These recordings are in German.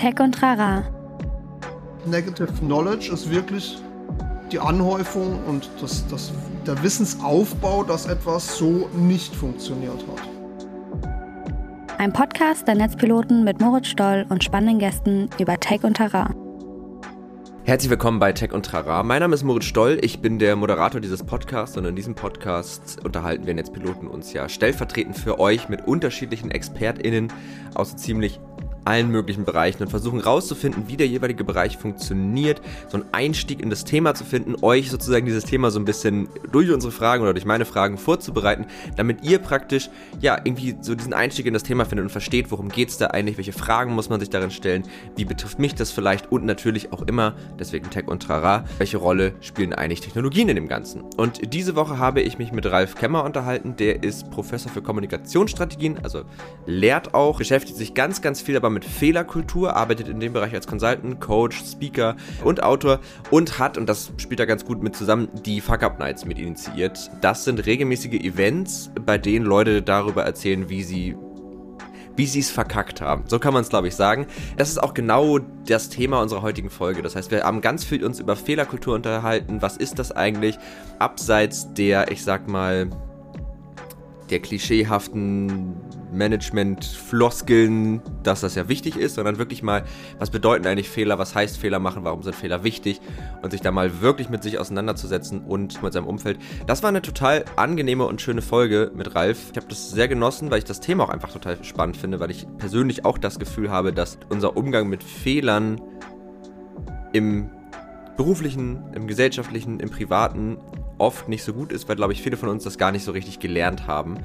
Tech und Trara. Negative Knowledge ist wirklich die Anhäufung und das, das, der Wissensaufbau, dass etwas so nicht funktioniert hat. Ein Podcast der Netzpiloten mit Moritz Stoll und spannenden Gästen über Tech und Terrain. Herzlich willkommen bei Tech und Trara. Mein Name ist Moritz Stoll, ich bin der Moderator dieses Podcasts und in diesem Podcast unterhalten wir Netzpiloten uns ja stellvertretend für euch mit unterschiedlichen ExpertInnen aus ziemlich allen möglichen Bereichen und versuchen rauszufinden, wie der jeweilige Bereich funktioniert, so einen Einstieg in das Thema zu finden, euch sozusagen dieses Thema so ein bisschen durch unsere Fragen oder durch meine Fragen vorzubereiten, damit ihr praktisch ja irgendwie so diesen Einstieg in das Thema findet und versteht, worum geht es da eigentlich, welche Fragen muss man sich darin stellen, wie betrifft mich das vielleicht und natürlich auch immer, deswegen Tech und Trara, welche Rolle spielen eigentlich Technologien in dem Ganzen. Und diese Woche habe ich mich mit Ralf Kemmer unterhalten, der ist Professor für Kommunikationsstrategien, also lehrt auch, beschäftigt sich ganz, ganz viel aber mit Fehlerkultur, arbeitet in dem Bereich als Consultant, Coach, Speaker und Autor und hat, und das spielt da ganz gut mit zusammen, die Fuck Up Nights mit initiiert. Das sind regelmäßige Events, bei denen Leute darüber erzählen, wie sie wie sie es verkackt haben. So kann man es, glaube ich, sagen. Das ist auch genau das Thema unserer heutigen Folge. Das heißt, wir haben ganz viel uns über Fehlerkultur unterhalten. Was ist das eigentlich? Abseits der, ich sag mal, der klischeehaften Management-Floskeln, dass das ja wichtig ist, sondern wirklich mal, was bedeuten eigentlich Fehler, was heißt Fehler machen, warum sind Fehler wichtig und sich da mal wirklich mit sich auseinanderzusetzen und mit seinem Umfeld. Das war eine total angenehme und schöne Folge mit Ralf. Ich habe das sehr genossen, weil ich das Thema auch einfach total spannend finde, weil ich persönlich auch das Gefühl habe, dass unser Umgang mit Fehlern im beruflichen, im gesellschaftlichen, im privaten oft nicht so gut ist, weil, glaube ich, viele von uns das gar nicht so richtig gelernt haben.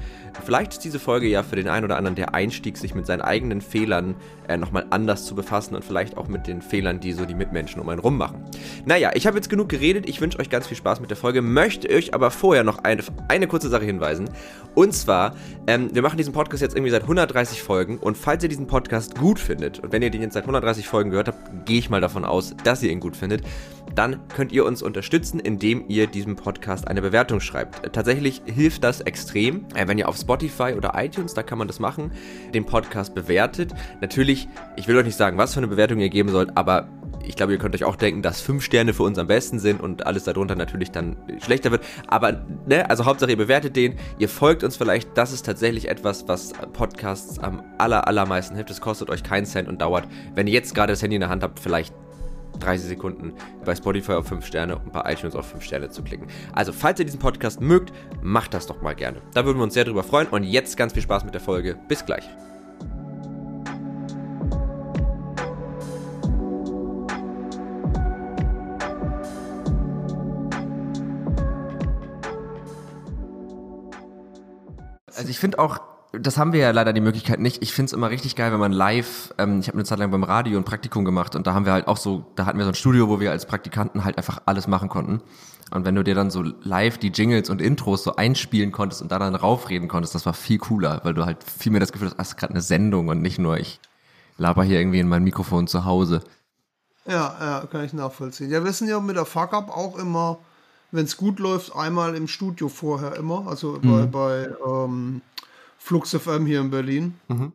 Vielleicht ist diese Folge ja für den einen oder anderen der Einstieg, sich mit seinen eigenen Fehlern äh, nochmal anders zu befassen und vielleicht auch mit den Fehlern, die so die Mitmenschen um einen rum machen. Naja, ich habe jetzt genug geredet. Ich wünsche euch ganz viel Spaß mit der Folge, möchte euch aber vorher noch eine, eine kurze Sache hinweisen. Und zwar, ähm, wir machen diesen Podcast jetzt irgendwie seit 130 Folgen und falls ihr diesen Podcast gut findet und wenn ihr den jetzt seit 130 Folgen gehört habt, gehe ich mal davon aus, dass ihr ihn gut findet, dann könnt ihr uns unterstützen, indem ihr diesem Podcast eine Bewertung schreibt. Tatsächlich hilft das extrem, äh, wenn ihr auf Spotify oder iTunes, da kann man das machen, den Podcast bewertet. Natürlich, ich will euch nicht sagen, was für eine Bewertung ihr geben sollt, aber ich glaube, ihr könnt euch auch denken, dass fünf Sterne für uns am besten sind und alles darunter natürlich dann schlechter wird. Aber, ne, also Hauptsache ihr bewertet den, ihr folgt uns vielleicht. Das ist tatsächlich etwas, was Podcasts am aller, allermeisten hilft. Es kostet euch keinen Cent und dauert, wenn ihr jetzt gerade das Handy in der Hand habt, vielleicht 30 Sekunden bei Spotify auf 5 Sterne und bei iTunes auf 5 Sterne zu klicken. Also, falls ihr diesen Podcast mögt, macht das doch mal gerne. Da würden wir uns sehr drüber freuen. Und jetzt ganz viel Spaß mit der Folge. Bis gleich. Also ich finde auch, das haben wir ja leider die Möglichkeit nicht. Ich finde es immer richtig geil, wenn man live, ähm, ich habe eine Zeit lang beim Radio ein Praktikum gemacht und da haben wir halt auch so, da hatten wir so ein Studio, wo wir als Praktikanten halt einfach alles machen konnten. Und wenn du dir dann so live die Jingles und Intros so einspielen konntest und da dann raufreden konntest, das war viel cooler, weil du halt viel mehr das Gefühl hast, hast gerade eine Sendung und nicht nur ich laber hier irgendwie in mein Mikrofon zu Hause. Ja, ja, kann ich nachvollziehen. Ja, wir sind ja mit der Fuck-Up auch immer, wenn es gut läuft, einmal im Studio vorher immer, also mhm. bei, bei ähm, Flux FM hier in Berlin. Mhm.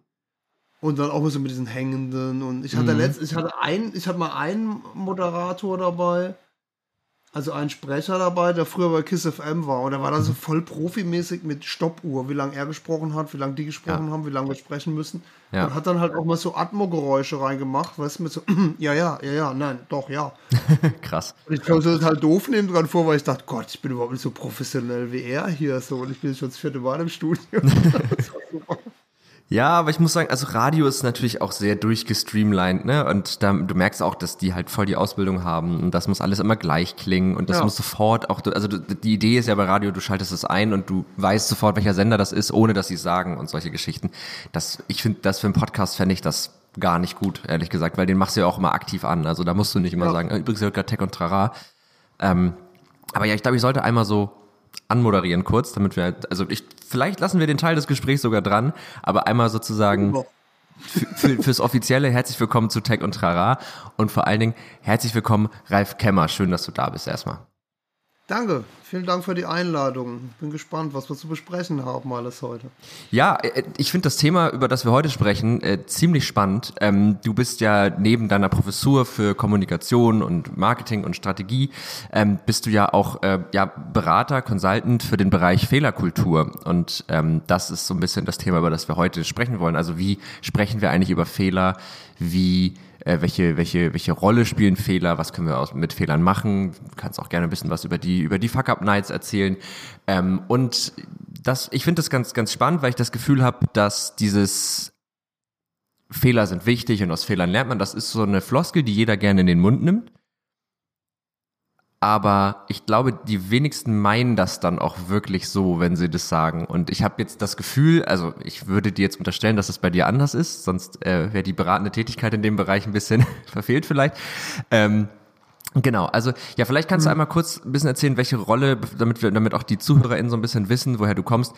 Und dann auch so mit diesen hängenden. Und ich hatte mhm. letzt, ich hatte ein, ich hatte mal einen Moderator dabei, also einen Sprecher dabei, der früher bei Kiss FM war. Und der war dann so voll profimäßig mit Stoppuhr, wie lange er gesprochen hat, wie lange die gesprochen ja. haben, wie lange wir sprechen müssen. Ja. Und hat dann halt auch mal so Atmo-Geräusche reingemacht, weißt du, mit so, ja, ja, ja, ja, nein, doch, ja. Krass. Und ich kam so total doof neben dran vor, weil ich dachte, Gott, ich bin überhaupt nicht so professionell wie er hier so. Und ich bin schon das vierte Mal im Studio. das war super. Ja, aber ich muss sagen, also Radio ist natürlich auch sehr durchgestreamlined, ne? Und da, du merkst auch, dass die halt voll die Ausbildung haben und das muss alles immer gleich klingen und das ja. muss sofort auch, also die Idee ist ja bei Radio, du schaltest es ein und du weißt sofort, welcher Sender das ist, ohne dass sie es sagen und solche Geschichten. Das, ich finde, das für einen Podcast fände ich das gar nicht gut, ehrlich gesagt, weil den machst du ja auch immer aktiv an. Also da musst du nicht immer ja. sagen, äh, übrigens hört Tech und Trara. Ähm, aber ja, ich glaube, ich sollte einmal so anmoderieren kurz, damit wir, also ich, vielleicht lassen wir den Teil des Gesprächs sogar dran, aber einmal sozusagen für, fürs Offizielle herzlich willkommen zu Tech und Trara und vor allen Dingen herzlich willkommen Ralf Kemmer. Schön, dass du da bist erstmal. Danke, vielen Dank für die Einladung. Bin gespannt, was wir zu besprechen haben alles heute. Ja, äh, ich finde das Thema, über das wir heute sprechen, äh, ziemlich spannend. Ähm, du bist ja neben deiner Professur für Kommunikation und Marketing und Strategie, ähm, bist du ja auch äh, ja, Berater, Consultant für den Bereich Fehlerkultur. Und ähm, das ist so ein bisschen das Thema, über das wir heute sprechen wollen. Also wie sprechen wir eigentlich über Fehler? Wie äh, welche, welche, welche Rolle spielen Fehler, was können wir aus, mit Fehlern machen. Du kannst auch gerne ein bisschen was über die, über die Fuck-Up-Nights erzählen. Ähm, und das, ich finde das ganz, ganz spannend, weil ich das Gefühl habe, dass dieses Fehler sind wichtig und aus Fehlern lernt man. Das ist so eine Floskel, die jeder gerne in den Mund nimmt aber ich glaube, die wenigsten meinen das dann auch wirklich so, wenn sie das sagen. Und ich habe jetzt das Gefühl, also ich würde dir jetzt unterstellen, dass es bei dir anders ist, sonst äh, wäre die beratende Tätigkeit in dem Bereich ein bisschen verfehlt vielleicht. Ähm, Genau, also ja, vielleicht kannst du mhm. einmal kurz ein bisschen erzählen, welche Rolle, damit wir, damit auch die ZuhörerInnen so ein bisschen wissen, woher du kommst,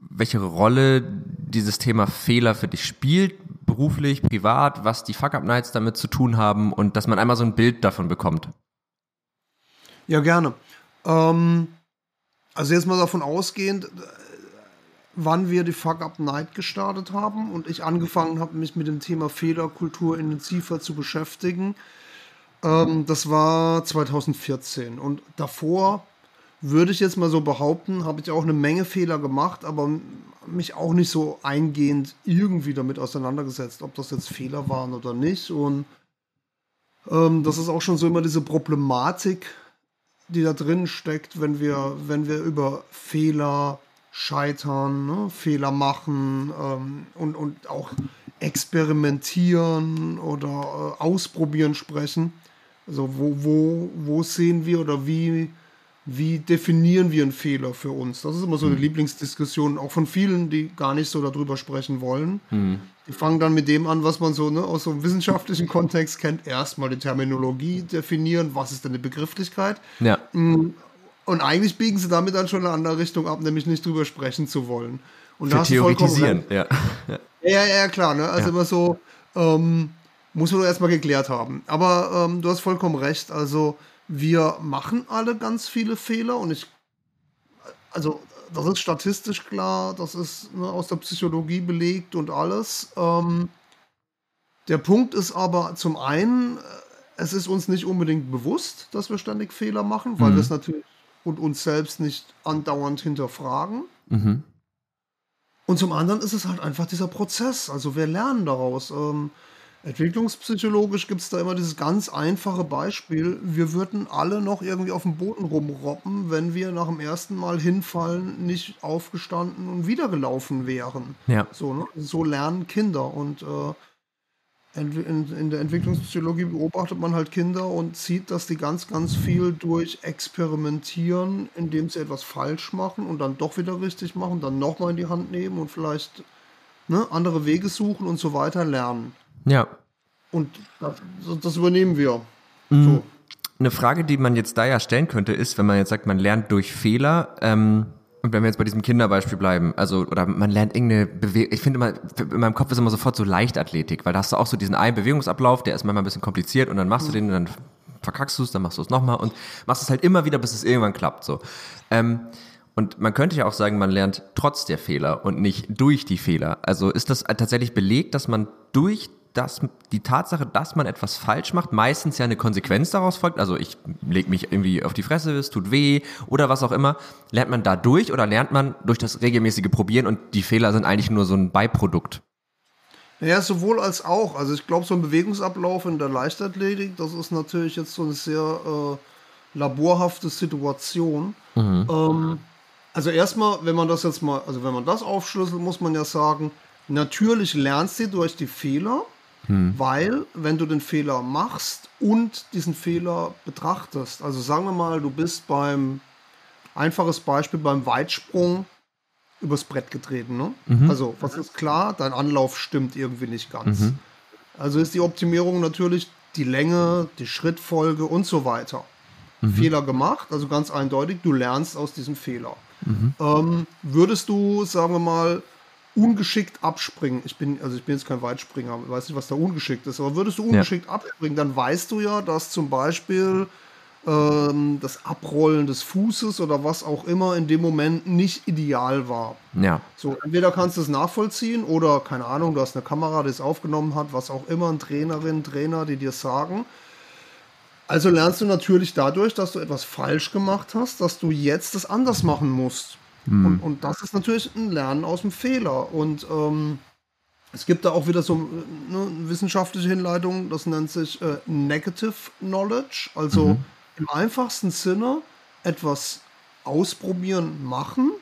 welche Rolle dieses Thema Fehler für dich spielt, beruflich, privat, was die Fuck-Up-Nights damit zu tun haben und dass man einmal so ein Bild davon bekommt. Ja, gerne. Ähm, also jetzt mal davon ausgehend, wann wir die Fuck Up Night gestartet haben und ich angefangen habe, mich mit dem Thema Fehlerkultur intensiver zu beschäftigen. Ähm, das war 2014 und davor würde ich jetzt mal so behaupten, habe ich auch eine Menge Fehler gemacht, aber mich auch nicht so eingehend irgendwie damit auseinandergesetzt, ob das jetzt Fehler waren oder nicht. Und ähm, das ist auch schon so immer diese Problematik, die da drin steckt, wenn wir, wenn wir über Fehler scheitern, ne? Fehler machen ähm, und, und auch experimentieren oder äh, ausprobieren sprechen. Also wo, wo, wo sehen wir oder wie wie definieren wir einen Fehler für uns? Das ist immer so eine mhm. Lieblingsdiskussion, auch von vielen, die gar nicht so darüber sprechen wollen. Mhm. Die fangen dann mit dem an, was man so ne, aus so einem wissenschaftlichen Kontext kennt. Erstmal die Terminologie definieren, was ist denn eine Begrifflichkeit? Ja. Mm, und eigentlich biegen sie damit dann schon in eine andere Richtung ab, nämlich nicht drüber sprechen zu wollen. Und Für theoretisieren, ja. ja. Ja, klar. Ne? Also ja. immer so, ähm, muss man doch erstmal geklärt haben. Aber ähm, du hast vollkommen recht. Also wir machen alle ganz viele Fehler und ich, also das ist statistisch klar, das ist ne, aus der Psychologie belegt und alles. Ähm, der Punkt ist aber zum einen, äh, es ist uns nicht unbedingt bewusst, dass wir ständig Fehler machen, weil mhm. wir es natürlich und uns selbst nicht andauernd hinterfragen. Mhm. Und zum anderen ist es halt einfach dieser Prozess. Also wir lernen daraus. Ähm, Entwicklungspsychologisch gibt es da immer dieses ganz einfache Beispiel. Wir würden alle noch irgendwie auf dem Boden rumroppen, wenn wir nach dem ersten Mal hinfallen nicht aufgestanden und wieder gelaufen wären. Ja. So, ne? so lernen Kinder. Und äh, in, in, der Entwicklungspsychologie beobachtet man halt Kinder und sieht, dass die ganz, ganz viel durch Experimentieren, indem sie etwas falsch machen und dann doch wieder richtig machen, dann nochmal in die Hand nehmen und vielleicht ne, andere Wege suchen und so weiter lernen. Ja. Und das, das übernehmen wir. Mhm. So. Eine Frage, die man jetzt da ja stellen könnte, ist, wenn man jetzt sagt, man lernt durch Fehler, ähm, und wenn wir jetzt bei diesem Kinderbeispiel bleiben, also, oder man lernt irgendeine Bewegung, ich finde immer, in meinem Kopf ist immer sofort so Leichtathletik, weil da hast du auch so diesen einen Bewegungsablauf, der ist manchmal ein bisschen kompliziert und dann machst du den und dann verkackst du es, dann machst du es nochmal und machst es halt immer wieder, bis es irgendwann klappt, so. Ähm, und man könnte ja auch sagen, man lernt trotz der Fehler und nicht durch die Fehler. Also ist das tatsächlich belegt, dass man durch dass die Tatsache, dass man etwas falsch macht, meistens ja eine Konsequenz daraus folgt. Also ich lege mich irgendwie auf die Fresse, es tut weh oder was auch immer. Lernt man dadurch oder lernt man durch das regelmäßige Probieren und die Fehler sind eigentlich nur so ein Beiprodukt? Ja, sowohl als auch. Also ich glaube, so ein Bewegungsablauf in der Leichtathletik, das ist natürlich jetzt so eine sehr äh, laborhafte Situation. Mhm. Ähm, also erstmal, wenn man das jetzt mal, also wenn man das aufschlüsselt, muss man ja sagen, natürlich lernst du durch die Fehler. Hm. Weil, wenn du den Fehler machst und diesen Fehler betrachtest, also sagen wir mal, du bist beim, einfaches Beispiel, beim Weitsprung übers Brett getreten. Ne? Mhm. Also, was ist klar? Dein Anlauf stimmt irgendwie nicht ganz. Mhm. Also ist die Optimierung natürlich die Länge, die Schrittfolge und so weiter. Mhm. Fehler gemacht, also ganz eindeutig, du lernst aus diesem Fehler. Mhm. Ähm, würdest du, sagen wir mal, ungeschickt abspringen, ich bin, also ich bin jetzt kein Weitspringer, weiß nicht, was da ungeschickt ist, aber würdest du ungeschickt ja. abspringen, dann weißt du ja, dass zum Beispiel ähm, das Abrollen des Fußes oder was auch immer in dem Moment nicht ideal war. Ja. So, entweder kannst du es nachvollziehen oder, keine Ahnung, du hast eine Kamera, die es aufgenommen hat, was auch immer, ein Trainerin, Trainer, die dir sagen. Also lernst du natürlich dadurch, dass du etwas falsch gemacht hast, dass du jetzt das anders machen musst. Mhm. Und, und, das ist natürlich ein Lernen aus dem Fehler. Und ähm, es gibt da auch wieder so eine wissenschaftliche Hinleitung, das nennt sich äh, Negative Knowledge. Also mhm im einfachsten Sinne etwas ausprobieren, machen.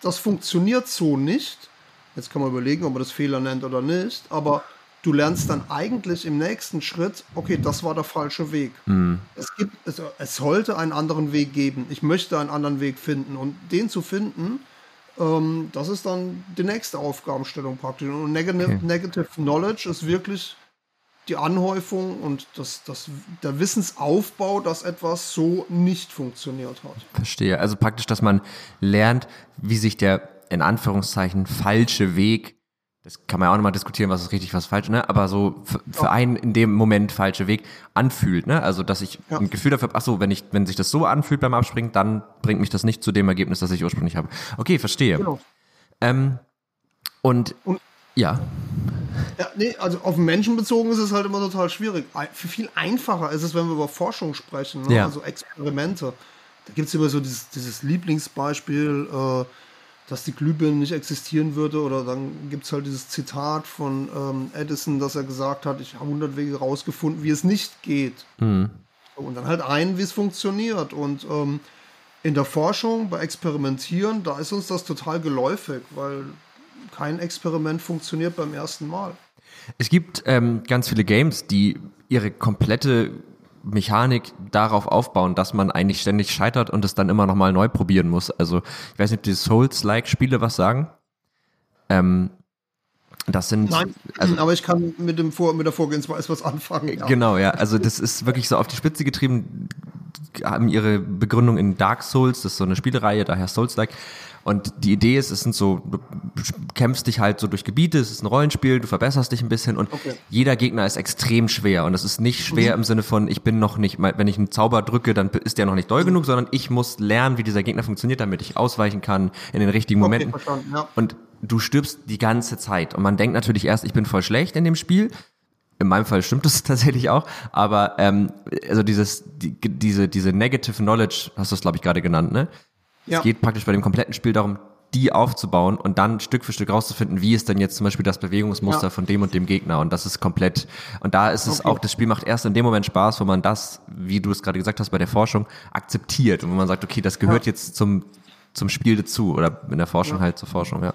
Das funktioniert so nicht. Jetzt kann man überlegen, ob man das Fehler nennt oder nicht, aber du lernst dann eigentlich im nächsten Schritt, okay, das war der falsche Weg. Mhm. Es, gibt, es, es, sollte einen anderen Weg geben. Ich möchte einen anderen Weg finden. Und den zu finden, ähm, das ist dann die nächste Aufgabenstellung praktisch. Und Negative, okay. Negative Knowledge ist wirklich die Anhäufung und das, das, der Wissensaufbau, dass etwas so nicht funktioniert hat. Verstehe. Also praktisch, dass man lernt, wie sich der in Anführungszeichen falsche Weg, das kann man ja auch nochmal diskutieren, was ist richtig, was ist falsch, ne? aber so für, für einen in dem Moment falsche Weg anfühlt. Ne? Also, dass ich ja. ein Gefühl dafür habe, ach so, wenn, ich, wenn sich das so anfühlt beim Abspringen, dann bringt mich das nicht zu dem Ergebnis, das ich ursprünglich habe. Okay, verstehe. Genau. Ähm, und, und ja. Ja, nee, also auf Menschen bezogen ist es halt immer total schwierig. Viel einfacher ist es, wenn wir über Forschung sprechen, ne? ja. also Experimente. Da gibt es immer so dieses, dieses Lieblingsbeispiel, äh, dass die Glühbirne nicht existieren würde. Oder dann gibt es halt dieses Zitat von ähm, Edison, dass er gesagt hat, ich habe 100 Wege rausgefunden, wie es nicht geht. Mhm. Und dann halt ein, wie es funktioniert. Und ähm, in der Forschung, bei Experimentieren, da ist uns das total geläufig, weil kein Experiment funktioniert beim ersten Mal. Es gibt ähm, ganz viele Games, die ihre komplette Mechanik darauf aufbauen, dass man eigentlich ständig scheitert und es dann immer nochmal neu probieren muss. Also ich weiß nicht, ob die Souls-like-Spiele was sagen. Ähm, das sind. Nein, also, aber ich kann mit, dem Vor mit der Vorgehensweise was anfangen. Ja. Genau, ja. Also das ist wirklich so auf die Spitze getrieben. Haben ihre Begründung in Dark Souls, das ist so eine Spielereihe, daher Souls-like. Und die Idee ist, es sind so, du kämpfst dich halt so durch Gebiete, es ist ein Rollenspiel, du verbesserst dich ein bisschen und okay. jeder Gegner ist extrem schwer. Und es ist nicht schwer mhm. im Sinne von, ich bin noch nicht, wenn ich einen Zauber drücke, dann ist der noch nicht doll genug, sondern ich muss lernen, wie dieser Gegner funktioniert, damit ich ausweichen kann in den richtigen okay, Momenten. Ja. Und du stirbst die ganze Zeit. Und man denkt natürlich erst, ich bin voll schlecht in dem Spiel. In meinem Fall stimmt das tatsächlich auch, aber ähm, also dieses, die, diese, diese Negative Knowledge, hast du es, glaube ich, gerade genannt, ne? Ja. Es geht praktisch bei dem kompletten Spiel darum, die aufzubauen und dann Stück für Stück rauszufinden, wie ist denn jetzt zum Beispiel das Bewegungsmuster ja. von dem und dem Gegner und das ist komplett und da ist es okay. auch, das Spiel macht erst in dem Moment Spaß, wo man das, wie du es gerade gesagt hast, bei der Forschung akzeptiert und wo man sagt, okay, das gehört ja. jetzt zum, zum Spiel dazu oder in der Forschung ja. halt zur Forschung, ja.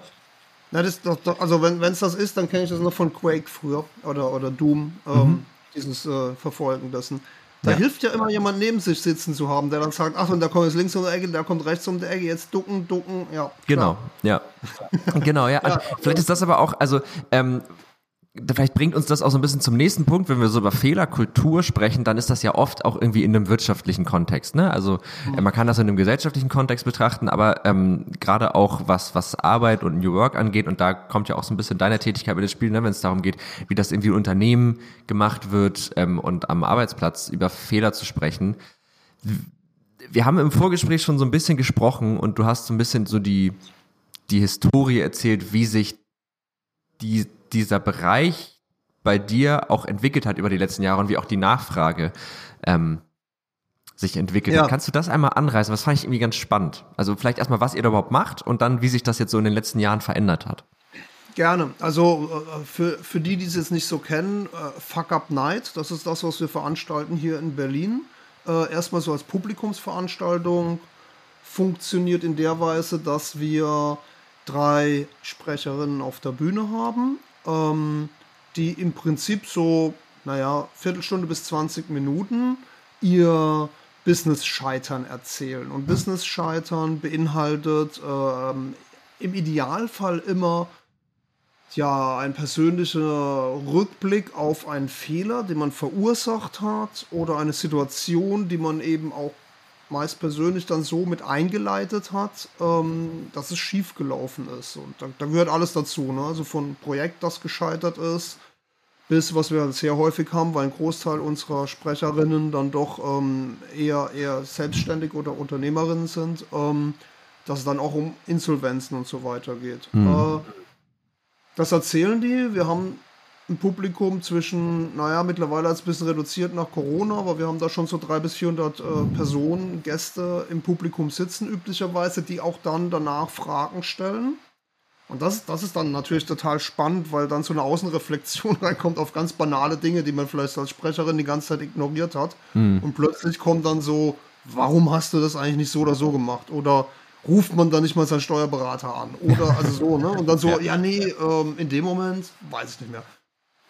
Na, das, doch, also wenn es das ist, dann kenne ich das noch von Quake früher oder, oder Doom, ähm, mhm. dieses äh, Verfolgen dessen. Da ja. hilft ja immer jemand neben sich sitzen zu haben, der dann sagt, ach, und da kommt jetzt links um die Ecke, der kommt rechts um die Ecke, jetzt ducken, ducken, ja. Genau, ja. genau, ja. ja. Vielleicht ist das aber auch, also ähm, vielleicht bringt uns das auch so ein bisschen zum nächsten Punkt, wenn wir so über Fehlerkultur sprechen, dann ist das ja oft auch irgendwie in einem wirtschaftlichen Kontext. Ne? Also mhm. man kann das in einem gesellschaftlichen Kontext betrachten, aber ähm, gerade auch was, was Arbeit und New Work angeht, und da kommt ja auch so ein bisschen deine Tätigkeit mit ins Spiel, ne? wenn es darum geht, wie das irgendwie in Unternehmen gemacht wird ähm, und am Arbeitsplatz über Fehler zu sprechen. Wir haben im Vorgespräch schon so ein bisschen gesprochen und du hast so ein bisschen so die, die Historie erzählt, wie sich die dieser Bereich bei dir auch entwickelt hat über die letzten Jahre und wie auch die Nachfrage ähm, sich entwickelt. Ja. Kannst du das einmal anreißen? Was fand ich irgendwie ganz spannend. Also vielleicht erstmal, was ihr da überhaupt macht und dann, wie sich das jetzt so in den letzten Jahren verändert hat. Gerne. Also äh, für, für die, die es jetzt nicht so kennen, äh, Fuck Up Night, das ist das, was wir veranstalten hier in Berlin. Äh, erstmal so als Publikumsveranstaltung funktioniert in der Weise, dass wir drei Sprecherinnen auf der Bühne haben ähm, die im Prinzip so, naja, Viertelstunde bis 20 Minuten ihr Business-Scheitern erzählen. Und Business-Scheitern beinhaltet ähm, im Idealfall immer ja, ein persönlicher Rückblick auf einen Fehler, den man verursacht hat oder eine Situation, die man eben auch meist persönlich dann so mit eingeleitet hat, ähm, dass es schief gelaufen ist. Und da, da, gehört alles dazu. Ne? Also von Projekt, das gescheitert ist, bis, was wir sehr häufig haben, weil ein Großteil unserer Sprecherinnen dann doch ähm, eher, eher selbstständig oder Unternehmerinnen sind, ähm, dass es dann auch um Insolvenzen und so weiter geht. Mhm. Äh, das erzählen die. Wir haben ein Publikum zwischen, naja, mittlerweile als ein bisschen reduziert nach Corona, aber wir haben da schon so 300 bis 400 äh, Personen, Gäste im Publikum sitzen üblicherweise, die auch dann danach Fragen stellen. Und das, das ist dann natürlich total spannend, weil dann so eine Außenreflexion reinkommt auf ganz banale Dinge, die man vielleicht als Sprecherin die ganze Zeit ignoriert hat. Mhm. Und plötzlich kommt dann so, warum hast du das eigentlich nicht so oder so gemacht? Oder ruft man dann nicht mal seinen Steuerberater an? Oder also so, ne? Und dann so, ja, ja nee, ähm, in dem Moment weiß ich nicht mehr.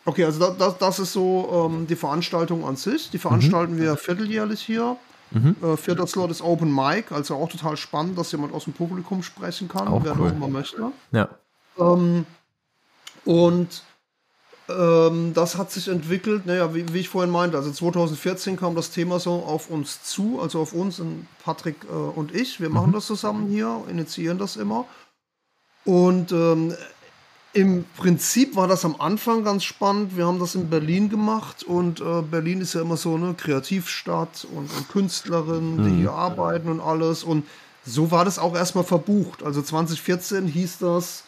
Okay, also das, das, das ist so ähm, die Veranstaltung an sich. Die veranstalten mhm. wir vierteljährlich hier. Mhm. Äh, vierter Slot ist Open Mic, also auch total spannend, dass jemand aus dem Publikum sprechen kann, auch wer cool. auch immer möchte. Ja. Ähm, und ähm, das hat sich entwickelt, naja, wie, wie, ich vorhin meinte, also 2014 kam das Thema so auf uns zu, also auf uns, Patrick äh, und ich. Wir machen mhm. das zusammen hier, initiieren das immer. Und ähm, im Prinzip war das am Anfang ganz spannend. Wir haben das in Berlin gemacht und äh, Berlin ist ja immer so eine Kreativstadt und, und Künstlerinnen, die mhm. hier arbeiten und alles. Und so war das auch erstmal verbucht. Also 2014 hieß das,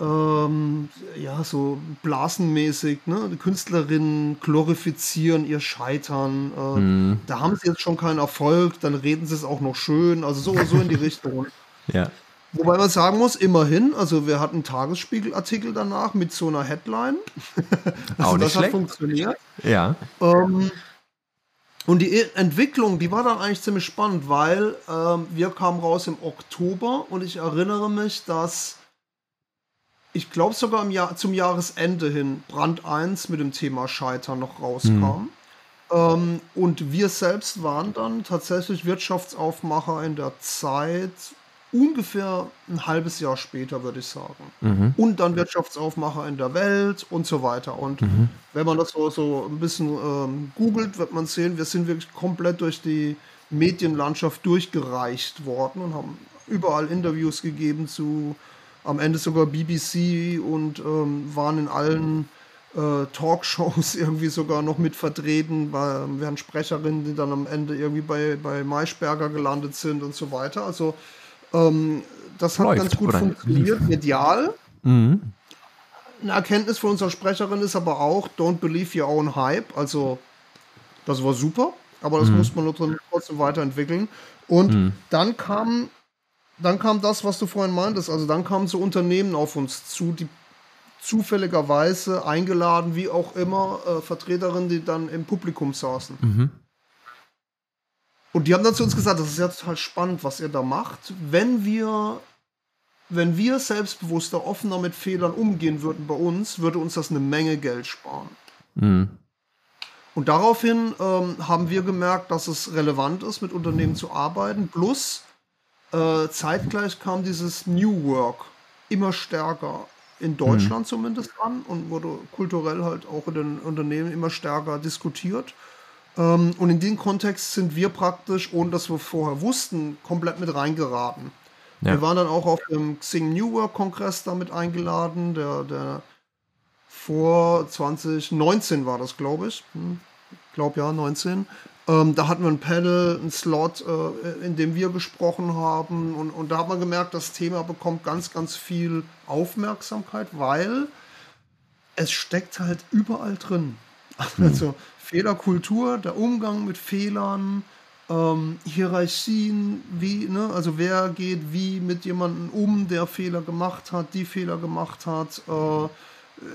ähm, ja, so blasenmäßig, ne? Die Künstlerinnen glorifizieren ihr Scheitern. Äh, mhm. Da haben sie jetzt schon keinen Erfolg, dann reden sie es auch noch schön. Also so, so in die Richtung. ja. Wobei man sagen muss, immerhin, also wir hatten einen Tagesspiegelartikel danach mit so einer Headline. also Auch nicht das schlecht. hat funktioniert. Ja. Ähm, und die Entwicklung, die war dann eigentlich ziemlich spannend, weil ähm, wir kamen raus im Oktober und ich erinnere mich, dass ich glaube sogar im Jahr, zum Jahresende hin Brand 1 mit dem Thema Scheitern noch rauskam. Mhm. Ähm, und wir selbst waren dann tatsächlich Wirtschaftsaufmacher in der Zeit ungefähr ein halbes Jahr später, würde ich sagen. Mhm. Und dann Wirtschaftsaufmacher in der Welt und so weiter. Und mhm. wenn man das so, so ein bisschen ähm, googelt, wird man sehen, wir sind wirklich komplett durch die Medienlandschaft durchgereicht worden und haben überall Interviews gegeben zu am Ende sogar BBC und ähm, waren in allen äh, Talkshows irgendwie sogar noch mit vertreten. Bei, wir hatten Sprecherinnen, die dann am Ende irgendwie bei, bei Maischberger gelandet sind und so weiter. Also ähm, das hat Läuft, ganz gut funktioniert, lief. medial. Mhm. Eine Erkenntnis von unserer Sprecherin ist aber auch, don't believe your own hype. Also, das war super, aber das mhm. muss man trotzdem weiterentwickeln. Und mhm. dann kam, dann kam das, was du vorhin meintest. Also, dann kamen so Unternehmen auf uns zu, die zufälligerweise eingeladen, wie auch immer, äh, Vertreterinnen, die dann im Publikum saßen. Mhm. Und die haben dann zu uns gesagt, das ist ja total spannend, was ihr da macht. Wenn wir, wenn wir selbstbewusster, offener mit Fehlern umgehen würden bei uns, würde uns das eine Menge Geld sparen. Mhm. Und daraufhin ähm, haben wir gemerkt, dass es relevant ist, mit Unternehmen zu arbeiten. Plus äh, zeitgleich kam dieses New Work immer stärker in Deutschland mhm. zumindest an und wurde kulturell halt auch in den Unternehmen immer stärker diskutiert. Ähm, und in den Kontext sind wir praktisch, ohne dass wir vorher wussten, komplett mit reingeraten. Ja. Wir waren dann auch auf dem Xing New Work Kongress damit eingeladen, der, der vor 2019 war das, glaube ich. Hm, glaube ja, 19. Ähm, da hatten wir ein Panel, ein Slot, äh, in dem wir gesprochen haben. Und, und da hat man gemerkt, das Thema bekommt ganz, ganz viel Aufmerksamkeit, weil es steckt halt überall drin. Mhm. Also Fehlerkultur, der Umgang mit Fehlern, ähm, Hierarchien, wie, ne, also wer geht wie mit jemandem um, der Fehler gemacht hat, die Fehler gemacht hat, äh,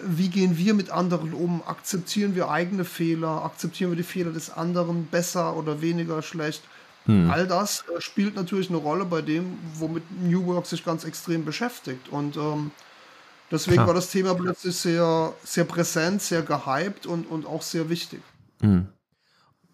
wie gehen wir mit anderen um, akzeptieren wir eigene Fehler, akzeptieren wir die Fehler des anderen besser oder weniger schlecht. Hm. All das äh, spielt natürlich eine Rolle bei dem, womit New Work sich ganz extrem beschäftigt. Und ähm, deswegen Klar. war das Thema plötzlich sehr, sehr präsent, sehr gehypt und, und auch sehr wichtig. Mhm.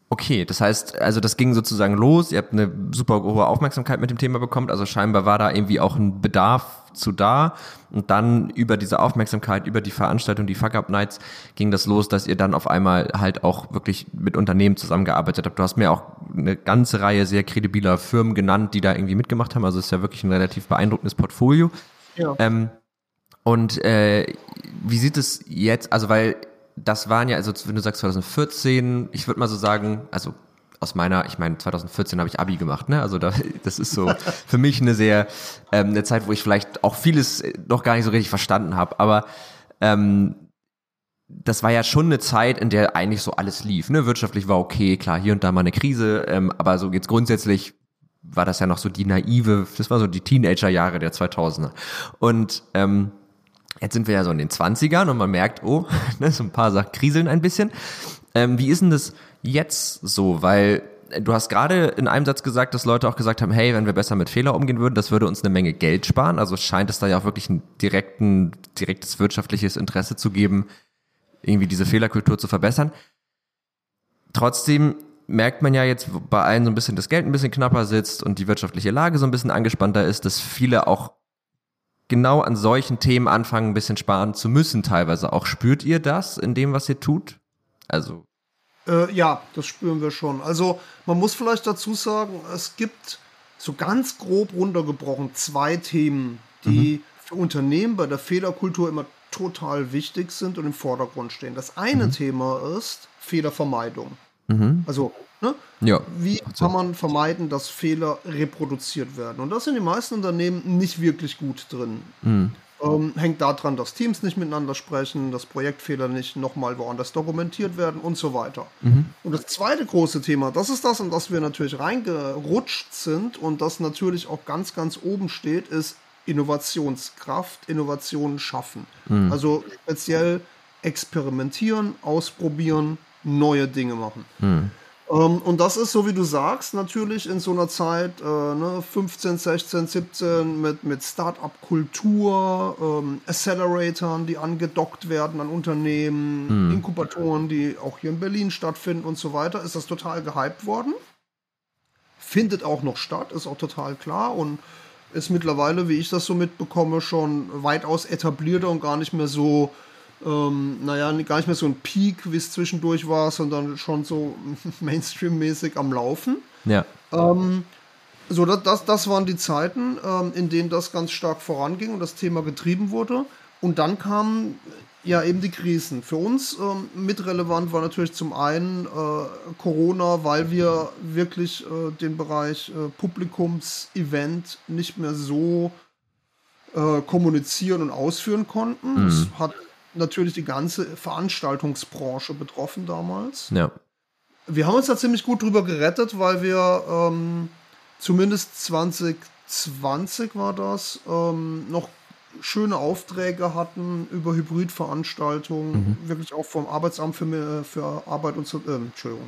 Okay, das heißt, also das ging sozusagen los, ihr habt eine super hohe Aufmerksamkeit mit dem Thema bekommen, also scheinbar war da irgendwie auch ein Bedarf zu da und dann über diese Aufmerksamkeit, über die Veranstaltung, die Fuck-Up Nights ging das los, dass ihr dann auf einmal halt auch wirklich mit Unternehmen zusammengearbeitet habt. Du hast mir auch eine ganze Reihe sehr kredibiler Firmen genannt, die da irgendwie mitgemacht haben, also es ist ja wirklich ein relativ beeindruckendes Portfolio. Ja. Ähm, und äh, wie sieht es jetzt, also weil das waren ja, also wenn du sagst 2014, ich würde mal so sagen, also aus meiner, ich meine, 2014 habe ich Abi gemacht, ne? Also da, das ist so für mich eine sehr ähm, eine Zeit, wo ich vielleicht auch vieles noch gar nicht so richtig verstanden habe. Aber ähm, das war ja schon eine Zeit, in der eigentlich so alles lief. Ne? Wirtschaftlich war okay, klar, hier und da mal eine Krise, ähm, aber so jetzt grundsätzlich war das ja noch so die naive, das war so die Teenager-Jahre der 2000er. Und ähm, jetzt sind wir ja so in den 20ern und man merkt, oh, ne, so ein paar Sachen kriseln ein bisschen. Ähm, wie ist denn das jetzt so? Weil äh, du hast gerade in einem Satz gesagt, dass Leute auch gesagt haben, hey, wenn wir besser mit Fehler umgehen würden, das würde uns eine Menge Geld sparen. Also scheint es da ja auch wirklich ein direkten, direktes wirtschaftliches Interesse zu geben, irgendwie diese Fehlerkultur zu verbessern. Trotzdem merkt man ja jetzt bei allen so ein bisschen, das Geld ein bisschen knapper sitzt und die wirtschaftliche Lage so ein bisschen angespannter ist, dass viele auch genau an solchen Themen anfangen, ein bisschen sparen zu müssen teilweise. Auch spürt ihr das in dem, was ihr tut? Also. Äh, ja, das spüren wir schon. Also man muss vielleicht dazu sagen, es gibt so ganz grob runtergebrochen zwei Themen, die mhm. für Unternehmen bei der Fehlerkultur immer total wichtig sind und im Vordergrund stehen. Das eine mhm. Thema ist Fehlervermeidung. Mhm. Also, ne? ja. wie kann man vermeiden, dass Fehler reproduziert werden? Und das sind die meisten Unternehmen nicht wirklich gut drin. Mhm. Ähm, hängt daran, dass Teams nicht miteinander sprechen, dass Projektfehler nicht nochmal woanders dokumentiert werden und so weiter. Mhm. Und das zweite große Thema, das ist das, in das wir natürlich reingerutscht sind und das natürlich auch ganz, ganz oben steht, ist Innovationskraft, Innovationen schaffen. Mhm. Also speziell experimentieren, ausprobieren, neue Dinge machen. Mhm. Ähm, und das ist, so wie du sagst, natürlich in so einer Zeit, äh, ne, 15, 16, 17 mit, mit Start-up-Kultur, ähm, Acceleratoren, die angedockt werden an Unternehmen, mhm. Inkubatoren, die auch hier in Berlin stattfinden und so weiter, ist das total gehypt worden. Findet auch noch statt, ist auch total klar und ist mittlerweile, wie ich das so mitbekomme, schon weitaus etablierter und gar nicht mehr so ähm, naja, gar nicht mehr so ein Peak, wie es zwischendurch war, sondern schon so Mainstream-mäßig am Laufen. Ja. Ähm, so, das, das, waren die Zeiten, ähm, in denen das ganz stark voranging und das Thema getrieben wurde. Und dann kamen ja eben die Krisen. Für uns ähm, mitrelevant war natürlich zum einen äh, Corona, weil wir wirklich äh, den Bereich äh, Publikumsevent nicht mehr so äh, kommunizieren und ausführen konnten. Mhm. Das hat natürlich die ganze Veranstaltungsbranche betroffen damals. Ja. Wir haben uns da ziemlich gut drüber gerettet, weil wir ähm, zumindest 2020 war das, ähm, noch schöne Aufträge hatten über Hybridveranstaltungen, mhm. wirklich auch vom Arbeitsamt für, für Arbeit und so, äh, Entschuldigung,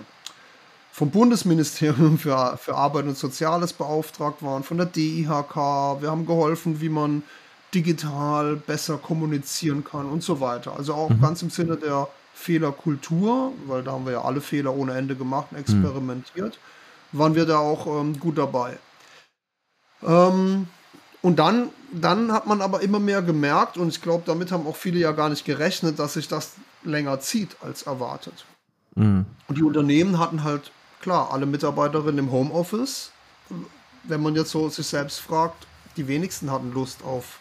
vom Bundesministerium für, für Arbeit und Soziales beauftragt waren, von der DIHK. Wir haben geholfen, wie man digital besser kommunizieren kann und so weiter. Also auch mhm. ganz im Sinne der Fehlerkultur, weil da haben wir ja alle Fehler ohne Ende gemacht und experimentiert, mhm. waren wir da auch ähm, gut dabei. Ähm, und dann, dann hat man aber immer mehr gemerkt, und ich glaube, damit haben auch viele ja gar nicht gerechnet, dass sich das länger zieht als erwartet. Mhm. Und die Unternehmen hatten halt, klar, alle Mitarbeiterinnen im Homeoffice. Wenn man jetzt so sich selbst fragt, die wenigsten hatten Lust auf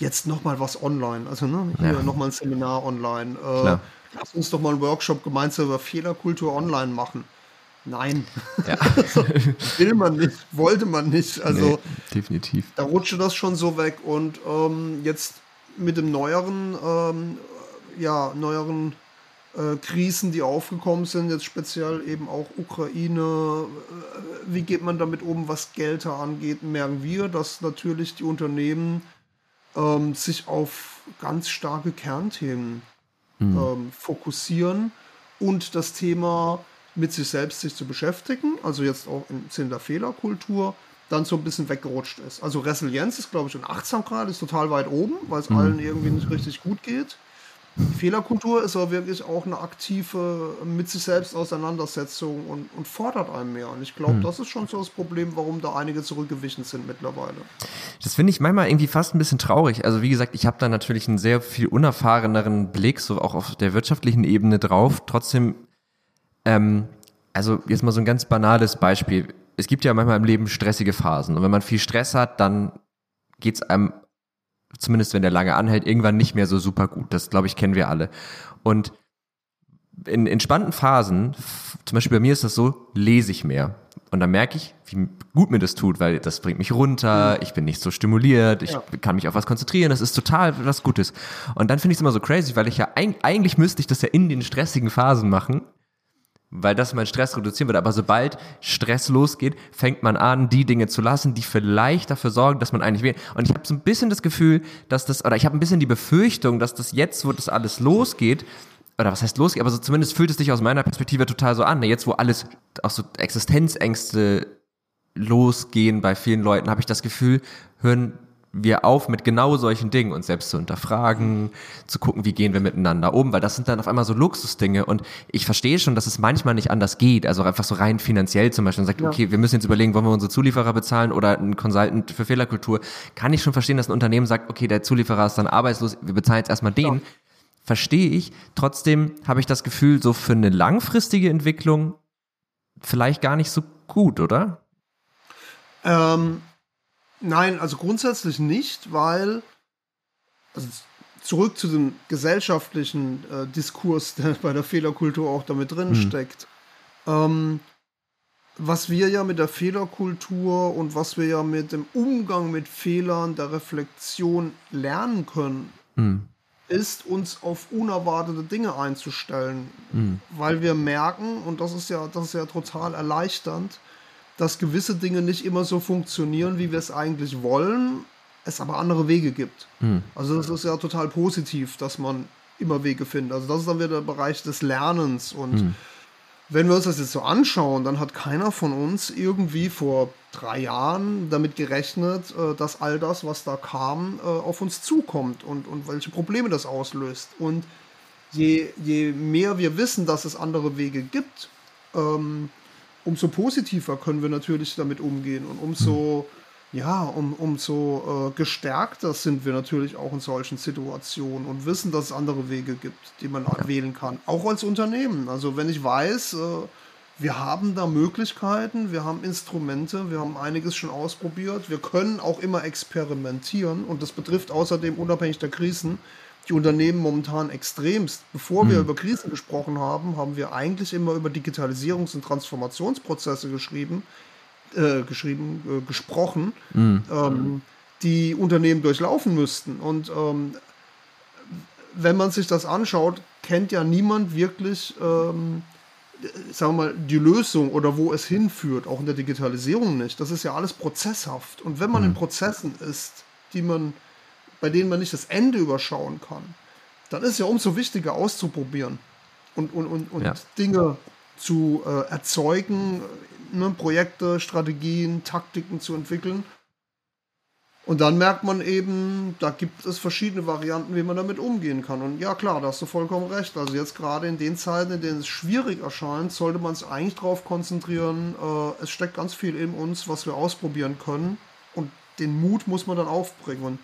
jetzt nochmal was online. Also ne, hier ja. nochmal ein Seminar online. Äh, lass uns doch mal einen Workshop gemeinsam über Fehlerkultur online machen. Nein. Ja. Will man nicht, wollte man nicht. Also nee, definitiv. Da rutschte das schon so weg. Und ähm, jetzt mit dem neueren, ähm, ja, neueren äh, Krisen, die aufgekommen sind, jetzt speziell eben auch Ukraine, äh, wie geht man damit um, was Gelder angeht, merken wir, dass natürlich die Unternehmen ähm, sich auf ganz starke Kernthemen mhm. ähm, fokussieren und das Thema mit sich selbst sich zu beschäftigen, also jetzt auch im Sinne der Fehlerkultur, dann so ein bisschen weggerutscht ist. Also Resilienz ist, glaube ich, und Achtsamkeit ist total weit oben, weil es mhm. allen irgendwie nicht richtig gut geht. Fehlerkultur ist aber wirklich auch eine aktive mit sich selbst Auseinandersetzung und, und fordert einem mehr. Und ich glaube, hm. das ist schon so das Problem, warum da einige zurückgewichen sind mittlerweile. Das finde ich manchmal irgendwie fast ein bisschen traurig. Also wie gesagt, ich habe da natürlich einen sehr viel unerfahreneren Blick, so auch auf der wirtschaftlichen Ebene drauf. Trotzdem, ähm, also jetzt mal so ein ganz banales Beispiel. Es gibt ja manchmal im Leben stressige Phasen. Und wenn man viel Stress hat, dann geht es einem zumindest wenn der lange anhält, irgendwann nicht mehr so super gut. Das, glaube ich, kennen wir alle. Und in entspannten Phasen, zum Beispiel bei mir ist das so, lese ich mehr. Und dann merke ich, wie gut mir das tut, weil das bringt mich runter, ich bin nicht so stimuliert, ich ja. kann mich auf was konzentrieren, das ist total was Gutes. Und dann finde ich es immer so crazy, weil ich ja eigentlich müsste ich das ja in den stressigen Phasen machen, weil das mein Stress reduzieren wird. Aber sobald Stress losgeht, fängt man an, die Dinge zu lassen, die vielleicht dafür sorgen, dass man eigentlich will. Und ich habe so ein bisschen das Gefühl, dass das, oder ich habe ein bisschen die Befürchtung, dass das jetzt, wo das alles losgeht, oder was heißt losgeht, aber so zumindest fühlt es sich aus meiner Perspektive total so an. Ne? Jetzt, wo alles, auch so Existenzängste losgehen bei vielen Leuten, habe ich das Gefühl, hören wir auf mit genau solchen Dingen, uns selbst zu hinterfragen, zu gucken, wie gehen wir miteinander um, weil das sind dann auf einmal so Luxusdinge und ich verstehe schon, dass es manchmal nicht anders geht, also einfach so rein finanziell zum Beispiel, und sagt, ja. okay, wir müssen jetzt überlegen, wollen wir unsere Zulieferer bezahlen oder ein Consultant für Fehlerkultur, kann ich schon verstehen, dass ein Unternehmen sagt, okay, der Zulieferer ist dann arbeitslos, wir bezahlen jetzt erstmal den, ja. verstehe ich, trotzdem habe ich das Gefühl, so für eine langfristige Entwicklung vielleicht gar nicht so gut, oder? Ähm, Nein, also grundsätzlich nicht, weil also zurück zu dem gesellschaftlichen äh, Diskurs, der bei der Fehlerkultur auch damit drin hm. steckt. Ähm, was wir ja mit der Fehlerkultur und was wir ja mit dem Umgang mit Fehlern, der Reflexion lernen können, hm. ist uns auf unerwartete Dinge einzustellen, hm. weil wir merken und das ist ja das ist ja total erleichternd, dass gewisse Dinge nicht immer so funktionieren, wie wir es eigentlich wollen, es aber andere Wege gibt. Hm. Also das ist ja total positiv, dass man immer Wege findet. Also das ist dann wieder der Bereich des Lernens und hm. Wenn wir uns das jetzt so anschauen, dann hat keiner von uns irgendwie vor drei Jahren damit gerechnet, äh, dass all das, was da kam, äh, auf uns zukommt und, und welche Probleme das auslöst. Und je, je mehr wir wissen, dass es andere Wege gibt, ähm, umso positiver können wir natürlich damit umgehen und umso, ja, um, umso äh, gestärkter sind wir natürlich auch in solchen Situationen und wissen, dass es andere Wege gibt, die man ja. wählen kann. Auch als Unternehmen. Also wenn ich weiß, äh, wir haben da Möglichkeiten, wir haben Instrumente, wir haben einiges schon ausprobiert, wir können auch immer experimentieren und das betrifft außerdem unabhängig der Krisen die Unternehmen momentan extremst. Bevor wir mhm. über Krisen gesprochen haben, haben wir eigentlich immer über Digitalisierungs- und Transformationsprozesse geschrieben, äh, geschrieben, äh, gesprochen, mhm. ähm, die Unternehmen durchlaufen müssten. Und ähm, wenn man sich das anschaut, kennt ja niemand wirklich, ähm, sagen wir mal, die Lösung oder wo es hinführt, auch in der Digitalisierung nicht. Das ist ja alles prozesshaft. Und wenn man mhm. in Prozessen ist, die man bei denen man nicht das Ende überschauen kann, dann ist es ja umso wichtiger auszuprobieren und, und, und, und ja. Dinge zu äh, erzeugen, ne, Projekte, Strategien, Taktiken zu entwickeln. Und dann merkt man eben, da gibt es verschiedene Varianten, wie man damit umgehen kann. Und ja, klar, da hast du vollkommen recht. Also jetzt gerade in den Zeiten, in denen es schwierig erscheint, sollte man es eigentlich darauf konzentrieren, äh, es steckt ganz viel in uns, was wir ausprobieren können. Und den Mut muss man dann aufbringen.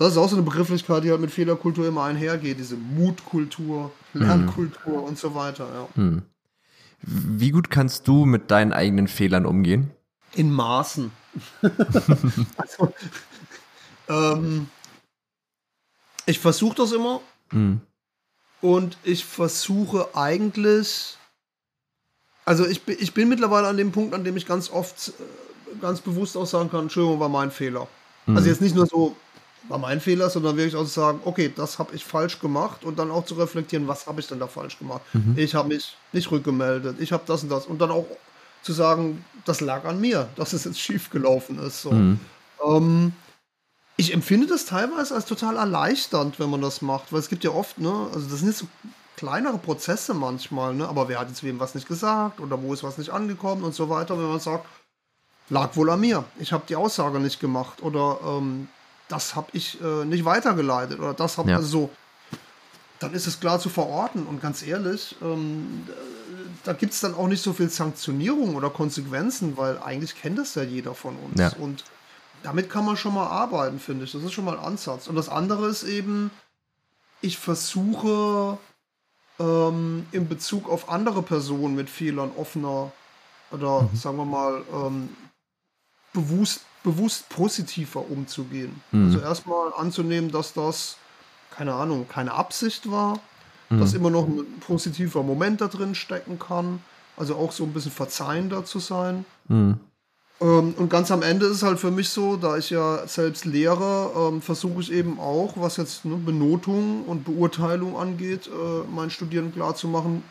Das ist auch so eine Begrifflichkeit, die halt mit Fehlerkultur immer einhergeht, diese Mutkultur, Lernkultur mhm. und so weiter. Ja. Mhm. Wie gut kannst du mit deinen eigenen Fehlern umgehen? In Maßen. also, ähm, ich versuche das immer. Mhm. Und ich versuche eigentlich, also ich, ich bin mittlerweile an dem Punkt, an dem ich ganz oft äh, ganz bewusst auch sagen kann, Entschuldigung, war mein Fehler. Mhm. Also jetzt nicht nur so, war mein Fehler, sondern wirklich auch zu sagen, okay, das habe ich falsch gemacht und dann auch zu reflektieren, was habe ich denn da falsch gemacht. Mhm. Ich habe mich nicht rückgemeldet, ich habe das und das und dann auch zu sagen, das lag an mir, dass es jetzt schief gelaufen ist. So. Mhm. Ähm, ich empfinde das teilweise als total erleichternd, wenn man das macht, weil es gibt ja oft, ne, also das sind jetzt so kleinere Prozesse manchmal, ne, aber wer hat jetzt wem was nicht gesagt oder wo ist was nicht angekommen und so weiter, wenn man sagt, lag wohl an mir, ich habe die Aussage nicht gemacht oder ähm, das habe ich äh, nicht weitergeleitet oder das habe ja. also so. Dann ist es klar zu verorten und ganz ehrlich, ähm, da gibt es dann auch nicht so viel Sanktionierung oder Konsequenzen, weil eigentlich kennt das ja jeder von uns. Ja. Und damit kann man schon mal arbeiten, finde ich. Das ist schon mal ein Ansatz. Und das andere ist eben, ich versuche ähm, in Bezug auf andere Personen mit Fehlern offener oder mhm. sagen wir mal ähm, bewusst bewusst positiver umzugehen. Mhm. Also erstmal anzunehmen, dass das, keine Ahnung, keine Absicht war, mhm. dass immer noch ein positiver Moment da drin stecken kann. Also auch so ein bisschen verzeihender zu sein. Mhm. Ähm, und ganz am Ende ist es halt für mich so, da ich ja selbst lehre, ähm, versuche ich eben auch, was jetzt ne, Benotung und Beurteilung angeht, äh, meinen Studierenden klarzumachen,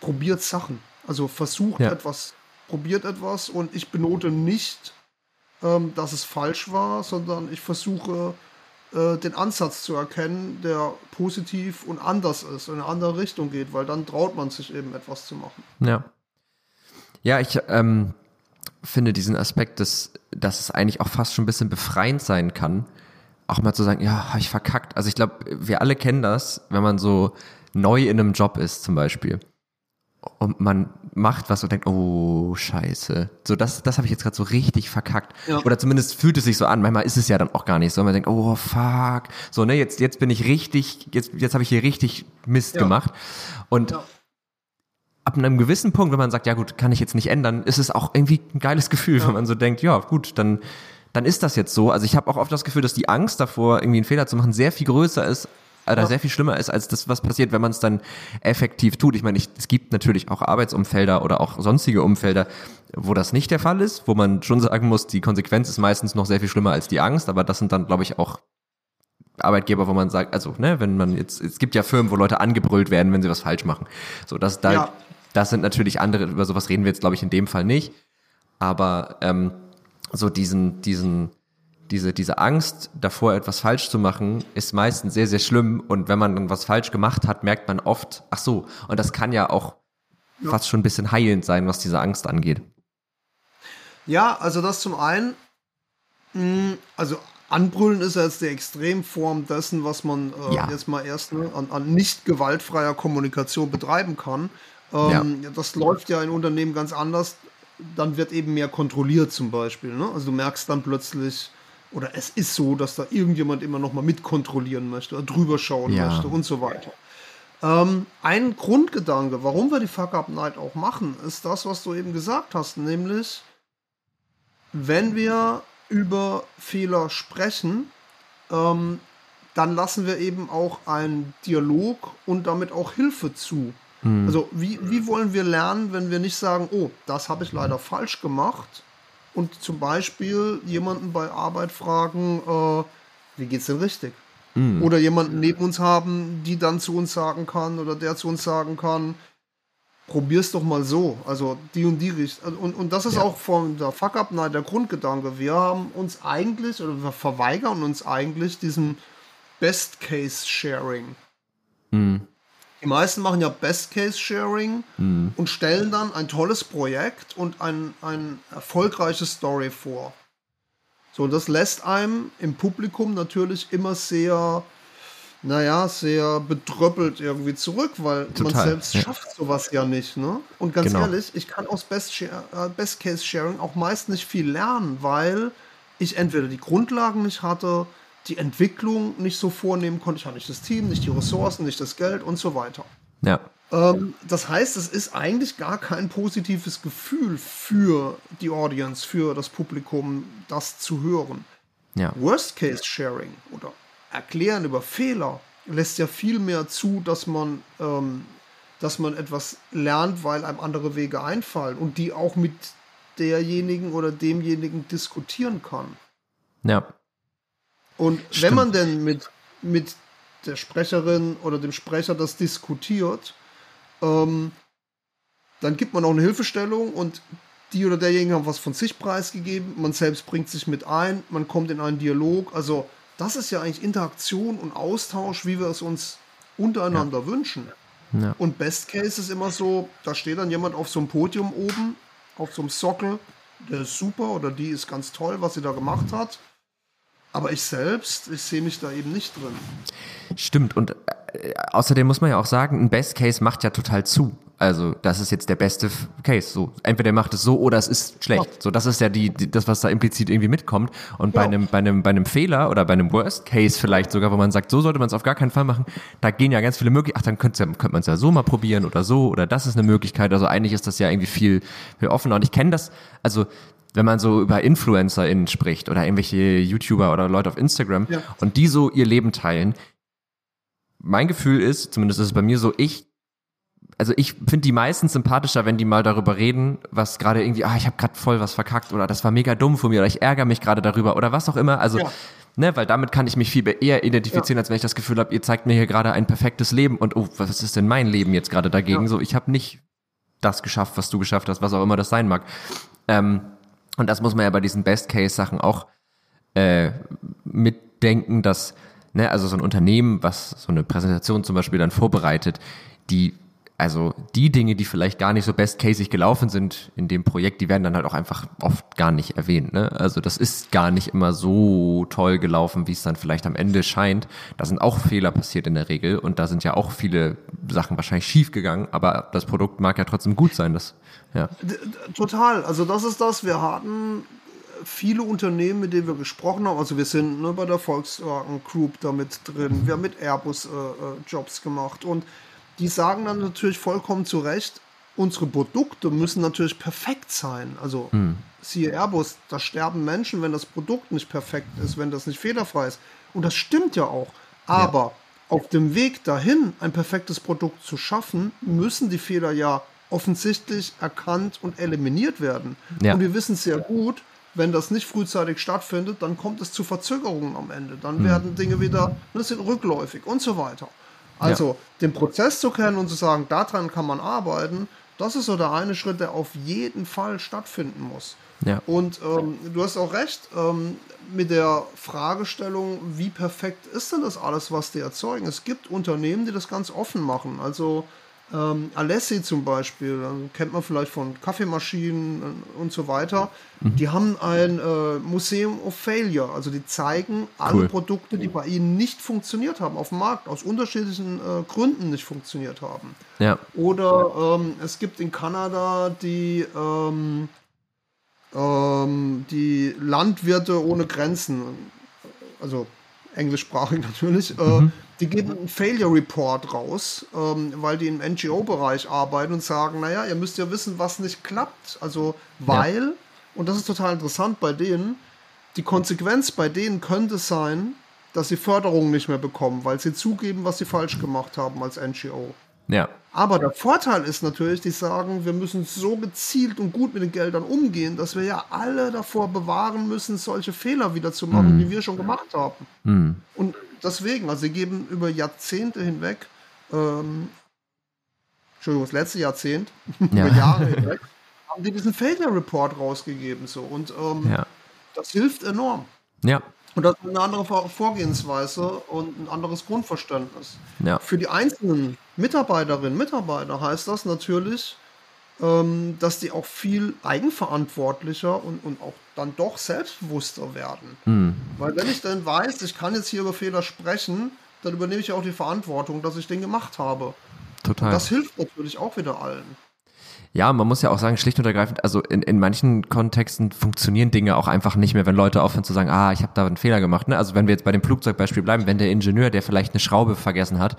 probiert Sachen. Also versucht ja. etwas, probiert etwas und ich benote nicht, ähm, dass es falsch war, sondern ich versuche äh, den Ansatz zu erkennen, der positiv und anders ist, in eine andere Richtung geht, weil dann traut man sich eben etwas zu machen. Ja. Ja, ich ähm, finde diesen Aspekt, dass, dass es eigentlich auch fast schon ein bisschen befreiend sein kann, auch mal zu sagen, ja, habe ich verkackt. Also ich glaube, wir alle kennen das, wenn man so neu in einem Job ist zum Beispiel und man macht was und denkt, oh Scheiße, so das, das habe ich jetzt gerade so richtig verkackt. Ja. Oder zumindest fühlt es sich so an. Manchmal ist es ja dann auch gar nicht so. Man denkt, oh fuck, so ne, jetzt jetzt bin ich richtig, jetzt jetzt habe ich hier richtig Mist ja. gemacht und ja ab einem gewissen Punkt, wenn man sagt, ja gut, kann ich jetzt nicht ändern, ist es auch irgendwie ein geiles Gefühl, wenn man so denkt, ja gut, dann, dann ist das jetzt so. Also ich habe auch oft das Gefühl, dass die Angst davor, irgendwie einen Fehler zu machen, sehr viel größer ist oder ja. sehr viel schlimmer ist als das, was passiert, wenn man es dann effektiv tut. Ich meine, ich, es gibt natürlich auch Arbeitsumfelder oder auch sonstige Umfelder, wo das nicht der Fall ist, wo man schon sagen muss, die Konsequenz ist meistens noch sehr viel schlimmer als die Angst, aber das sind dann, glaube ich, auch Arbeitgeber, wo man sagt, also, ne, wenn man jetzt, es gibt ja Firmen, wo Leute angebrüllt werden, wenn sie was falsch machen. So, das, da, ja. das sind natürlich andere, über sowas reden wir jetzt, glaube ich, in dem Fall nicht. Aber ähm, so diesen, diesen, diese, diese Angst davor, etwas falsch zu machen, ist meistens sehr, sehr schlimm. Und wenn man dann was falsch gemacht hat, merkt man oft, ach so, und das kann ja auch ja. fast schon ein bisschen heilend sein, was diese Angst angeht. Ja, also das zum einen, hm, also Anbrüllen ist ja jetzt die Extremform dessen, was man äh, ja. jetzt mal erst ne, an, an, nicht gewaltfreier Kommunikation betreiben kann. Ähm, ja. Das läuft ja in Unternehmen ganz anders. Dann wird eben mehr kontrolliert zum Beispiel. Ne? Also du merkst dann plötzlich, oder es ist so, dass da irgendjemand immer noch mal mitkontrollieren möchte, oder drüber schauen ja. möchte und so weiter. Ähm, ein Grundgedanke, warum wir die Fuck Up Night auch machen, ist das, was du eben gesagt hast, nämlich, wenn wir über Fehler sprechen, ähm, dann lassen wir eben auch einen Dialog und damit auch Hilfe zu. Mhm. Also wie, wie wollen wir lernen, wenn wir nicht sagen, oh, das habe ich leider falsch gemacht, und zum Beispiel jemanden bei Arbeit fragen, äh, wie geht's denn richtig? Mhm. Oder jemanden neben uns haben, die dann zu uns sagen kann oder der zu uns sagen kann, probier's doch mal so. Also die und die Richtung. Also, und, und das ist ja. auch von der Fuck-Up-Night der Grundgedanke. Wir haben uns eigentlich, oder wir verweigern uns eigentlich diesem Best-Case-Sharing. Mhm. Die meisten machen ja Best-Case-Sharing mhm. und stellen dann ein tolles Projekt und ein, ein erfolgreiches Story vor. So, und das lässt einem im Publikum natürlich immer sehr, naja, sehr bedröppelt irgendwie zurück, weil Total, man selbst ja. schafft sowas ja nicht. Ne? Und ganz genau. ehrlich, ich kann aus äh, Best-Case-Sharing auch meist nicht viel lernen, weil ich entweder die Grundlagen nicht hatte, die Entwicklung nicht so vornehmen konnte. Ich hatte nicht das Team, nicht die Ressourcen, nicht das Geld und so weiter. Ja. Ähm, das heißt, es ist eigentlich gar kein positives Gefühl für die Audience, für das Publikum, das zu hören. Ja. Worst-Case-Sharing oder Erklären über Fehler lässt ja viel mehr zu, dass man, ähm, dass man etwas lernt, weil einem andere Wege einfallen und die auch mit derjenigen oder demjenigen diskutieren kann. Ja. Und Stimmt. wenn man denn mit, mit der Sprecherin oder dem Sprecher das diskutiert, ähm, dann gibt man auch eine Hilfestellung und die oder derjenige haben was von sich preisgegeben, man selbst bringt sich mit ein, man kommt in einen Dialog. Also das ist ja eigentlich Interaktion und Austausch, wie wir es uns untereinander ja. wünschen. Ja. Und Best Case ist immer so, da steht dann jemand auf so einem Podium oben, auf so einem Sockel, der ist super oder die ist ganz toll, was sie da gemacht hat. Aber ich selbst, ich sehe mich da eben nicht drin. Stimmt. Und äh, außerdem muss man ja auch sagen, ein Best Case macht ja total zu. Also das ist jetzt der beste Case. So entweder macht es so oder es ist schlecht. Ja. So das ist ja die, die, das, was da implizit irgendwie mitkommt. Und ja. bei einem bei einem bei einem Fehler oder bei einem Worst Case vielleicht sogar, wo man sagt, so sollte man es auf gar keinen Fall machen. Da gehen ja ganz viele Möglichkeiten. Ach, dann könnte könnte man es ja so mal probieren oder so oder das ist eine Möglichkeit. Also eigentlich ist das ja irgendwie viel viel offener. Und ich kenne das. Also wenn man so über InfluencerInnen spricht oder irgendwelche YouTuber oder Leute auf Instagram ja. und die so ihr Leben teilen, mein Gefühl ist, zumindest ist es bei mir so, ich also ich finde die meisten sympathischer, wenn die mal darüber reden, was gerade irgendwie, ah, ich habe gerade voll was verkackt oder das war mega dumm von mir oder ich ärgere mich gerade darüber oder was auch immer. Also, ja. ne, weil damit kann ich mich viel eher identifizieren, ja. als wenn ich das Gefühl habe, ihr zeigt mir hier gerade ein perfektes Leben und oh, was ist denn mein Leben jetzt gerade dagegen? Ja. So, ich habe nicht das geschafft, was du geschafft hast, was auch immer das sein mag. Ähm, und das muss man ja bei diesen Best-Case-Sachen auch äh, mitdenken, dass, ne, also so ein Unternehmen, was so eine Präsentation zum Beispiel dann vorbereitet, die also die Dinge, die vielleicht gar nicht so best-casig gelaufen sind in dem Projekt, die werden dann halt auch einfach oft gar nicht erwähnt. Ne? Also das ist gar nicht immer so toll gelaufen, wie es dann vielleicht am Ende scheint. Da sind auch Fehler passiert in der Regel und da sind ja auch viele Sachen wahrscheinlich schief gegangen, aber das Produkt mag ja trotzdem gut sein. Das, ja. Total. Also das ist das. Wir hatten viele Unternehmen, mit denen wir gesprochen haben. Also wir sind ne, bei der Volkswagen Group damit drin. Wir haben mit Airbus äh, äh Jobs gemacht und die sagen dann natürlich vollkommen zu Recht, unsere Produkte müssen natürlich perfekt sein. Also hm. siehe Airbus, da sterben Menschen, wenn das Produkt nicht perfekt ist, wenn das nicht fehlerfrei ist. Und das stimmt ja auch. Aber ja. auf dem Weg dahin, ein perfektes Produkt zu schaffen, müssen die Fehler ja offensichtlich erkannt und eliminiert werden. Ja. Und wir wissen sehr gut, wenn das nicht frühzeitig stattfindet, dann kommt es zu Verzögerungen am Ende. Dann hm. werden Dinge wieder, das sind rückläufig und so weiter. Also ja. den Prozess zu kennen und zu sagen, daran kann man arbeiten, das ist so der eine Schritt, der auf jeden Fall stattfinden muss. Ja. Und ähm, du hast auch recht ähm, mit der Fragestellung, wie perfekt ist denn das alles, was die erzeugen? Es gibt Unternehmen, die das ganz offen machen. Also ähm, Alessi zum Beispiel, also kennt man vielleicht von Kaffeemaschinen äh, und so weiter. Mhm. Die haben ein äh, Museum of Failure, also die zeigen alle cool. Produkte, die bei ihnen nicht funktioniert haben auf dem Markt, aus unterschiedlichen äh, Gründen nicht funktioniert haben. Ja. Oder ähm, es gibt in Kanada die, ähm, ähm die Landwirte ohne Grenzen, also englischsprachig natürlich, äh, mhm. Die geben einen Failure Report raus, ähm, weil die im NGO-Bereich arbeiten und sagen, naja, ihr müsst ja wissen, was nicht klappt. Also weil, ja. und das ist total interessant bei denen, die Konsequenz bei denen könnte sein, dass sie Förderungen nicht mehr bekommen, weil sie zugeben, was sie falsch gemacht haben als NGO. Ja. Aber der Vorteil ist natürlich, die sagen, wir müssen so gezielt und gut mit den Geldern umgehen, dass wir ja alle davor bewahren müssen, solche Fehler wieder zu machen, mm. die wir schon gemacht haben. Mm. Und deswegen, also sie geben über Jahrzehnte hinweg, ähm, Entschuldigung, das letzte Jahrzehnt, ja. über Jahre hinweg, haben die diesen Failure Report rausgegeben. So. Und ähm, ja. das hilft enorm. Ja. Und das ist eine andere Vorgehensweise und ein anderes Grundverständnis. Ja. Für die einzelnen Mitarbeiterinnen und Mitarbeiter heißt das natürlich, ähm, dass die auch viel eigenverantwortlicher und, und auch dann doch selbstbewusster werden. Mhm. Weil wenn ich dann weiß, ich kann jetzt hier über Fehler sprechen, dann übernehme ich auch die Verantwortung, dass ich den gemacht habe. Total. Und das hilft natürlich auch wieder allen. Ja, man muss ja auch sagen, schlicht und ergreifend, also in, in manchen Kontexten funktionieren Dinge auch einfach nicht mehr, wenn Leute aufhören zu sagen, ah, ich habe da einen Fehler gemacht. Ne? Also wenn wir jetzt bei dem Flugzeugbeispiel bleiben, wenn der Ingenieur, der vielleicht eine Schraube vergessen hat,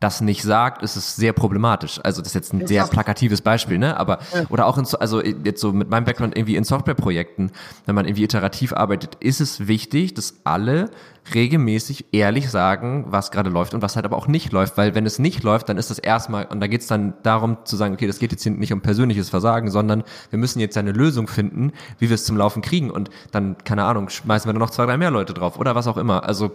das nicht sagt, ist es sehr problematisch. Also das ist jetzt ein sehr plakatives Beispiel, ne? Aber oder auch in, also jetzt so mit meinem Background irgendwie in Softwareprojekten, wenn man irgendwie iterativ arbeitet, ist es wichtig, dass alle regelmäßig ehrlich sagen, was gerade läuft und was halt aber auch nicht läuft, weil wenn es nicht läuft, dann ist das erstmal und da geht es dann darum zu sagen, okay, das geht jetzt hier nicht um persönliches Versagen, sondern wir müssen jetzt eine Lösung finden, wie wir es zum Laufen kriegen und dann keine Ahnung, schmeißen wir dann noch zwei, drei mehr Leute drauf oder was auch immer. Also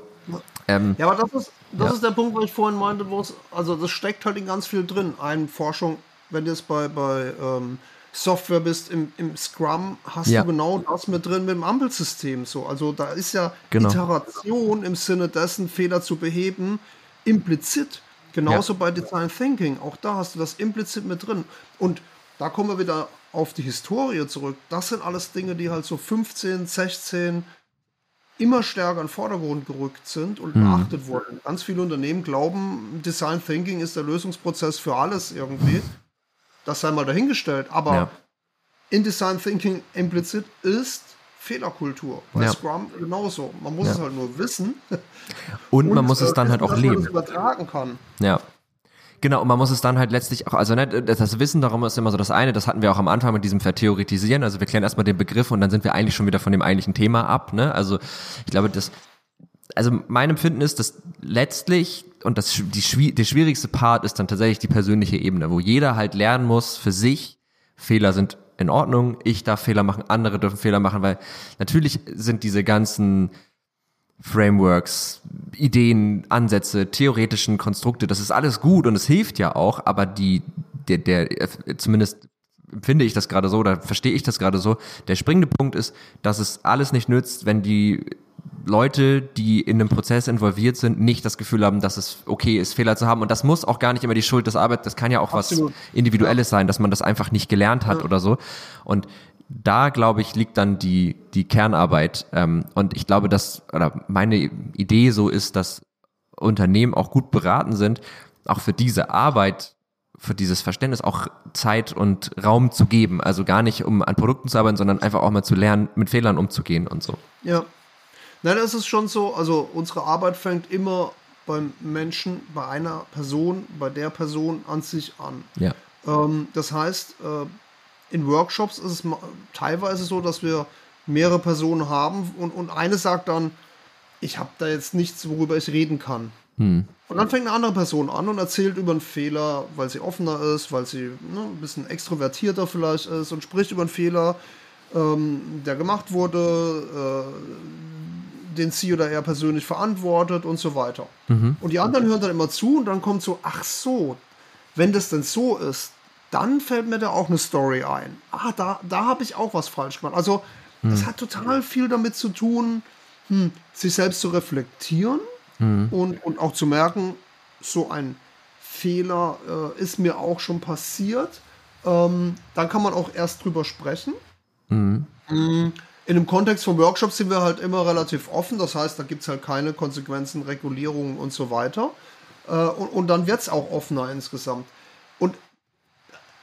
ähm, ja, aber das ist, das ja. ist der Punkt, wo ich vorhin meinte, wo es, also das steckt halt in ganz viel drin. Eine Forschung, wenn du jetzt bei, bei ähm, Software bist, im, im Scrum hast ja. du genau das mit drin mit dem Ampelsystem. So. Also da ist ja genau. Iteration im Sinne dessen, Fehler zu beheben, implizit. Genauso ja. bei Design Thinking. Auch da hast du das implizit mit drin. Und da kommen wir wieder auf die Historie zurück. Das sind alles Dinge, die halt so 15, 16, immer stärker in den Vordergrund gerückt sind und mhm. beachtet wurden. Ganz viele Unternehmen glauben, Design Thinking ist der Lösungsprozess für alles irgendwie. Das sei mal dahingestellt. Aber ja. in Design Thinking implizit ist Fehlerkultur. Bei ja. Scrum genauso. Man muss ja. es halt nur wissen. Und, und man muss es dann halt auch leben. Man es übertragen kann. Ja. Genau, und man muss es dann halt letztlich auch, also ne, das Wissen darum ist immer so das eine, das hatten wir auch am Anfang mit diesem Vertheoretisieren, also wir klären erstmal den Begriff und dann sind wir eigentlich schon wieder von dem eigentlichen Thema ab, ne? Also ich glaube, das, also mein Empfinden ist, dass letztlich und das, die, der schwierigste Part ist dann tatsächlich die persönliche Ebene, wo jeder halt lernen muss für sich, Fehler sind in Ordnung, ich darf Fehler machen, andere dürfen Fehler machen, weil natürlich sind diese ganzen Frameworks, Ideen, Ansätze, theoretischen Konstrukte, das ist alles gut und es hilft ja auch, aber die, der, der, zumindest finde ich das gerade so oder verstehe ich das gerade so, der springende Punkt ist, dass es alles nicht nützt, wenn die Leute, die in einem Prozess involviert sind, nicht das Gefühl haben, dass es okay ist, Fehler zu haben. Und das muss auch gar nicht immer die Schuld des Arbeits, das kann ja auch Absolut. was Individuelles sein, dass man das einfach nicht gelernt hat ja. oder so. Und da, glaube ich, liegt dann die, die Kernarbeit. Ähm, und ich glaube, dass, oder meine Idee so ist, dass Unternehmen auch gut beraten sind, auch für diese Arbeit für dieses Verständnis auch Zeit und Raum zu geben. Also gar nicht, um an Produkten zu arbeiten, sondern einfach auch mal zu lernen, mit Fehlern umzugehen und so. Ja, Nein, das ist schon so. Also unsere Arbeit fängt immer beim Menschen, bei einer Person, bei der Person an sich an. Ja. Ähm, das heißt, äh, in Workshops ist es teilweise so, dass wir mehrere Personen haben und, und eine sagt dann, ich habe da jetzt nichts, worüber ich reden kann. Hm. Und dann fängt eine andere Person an und erzählt über einen Fehler, weil sie offener ist, weil sie ne, ein bisschen extrovertierter vielleicht ist und spricht über einen Fehler, ähm, der gemacht wurde, äh, den sie oder er persönlich verantwortet und so weiter. Mhm. Und die anderen hören dann immer zu und dann kommt so, ach so, wenn das denn so ist, dann fällt mir da auch eine Story ein. Ah, da, da habe ich auch was falsch gemacht. Also, mhm. das hat total viel damit zu tun, hm, sich selbst zu reflektieren mhm. und, und auch zu merken, so ein Fehler äh, ist mir auch schon passiert. Ähm, dann kann man auch erst drüber sprechen. Mhm in dem Kontext von Workshops sind wir halt immer relativ offen. Das heißt, da gibt es halt keine Konsequenzen, Regulierungen und so weiter. Äh, und, und dann wird es auch offener insgesamt.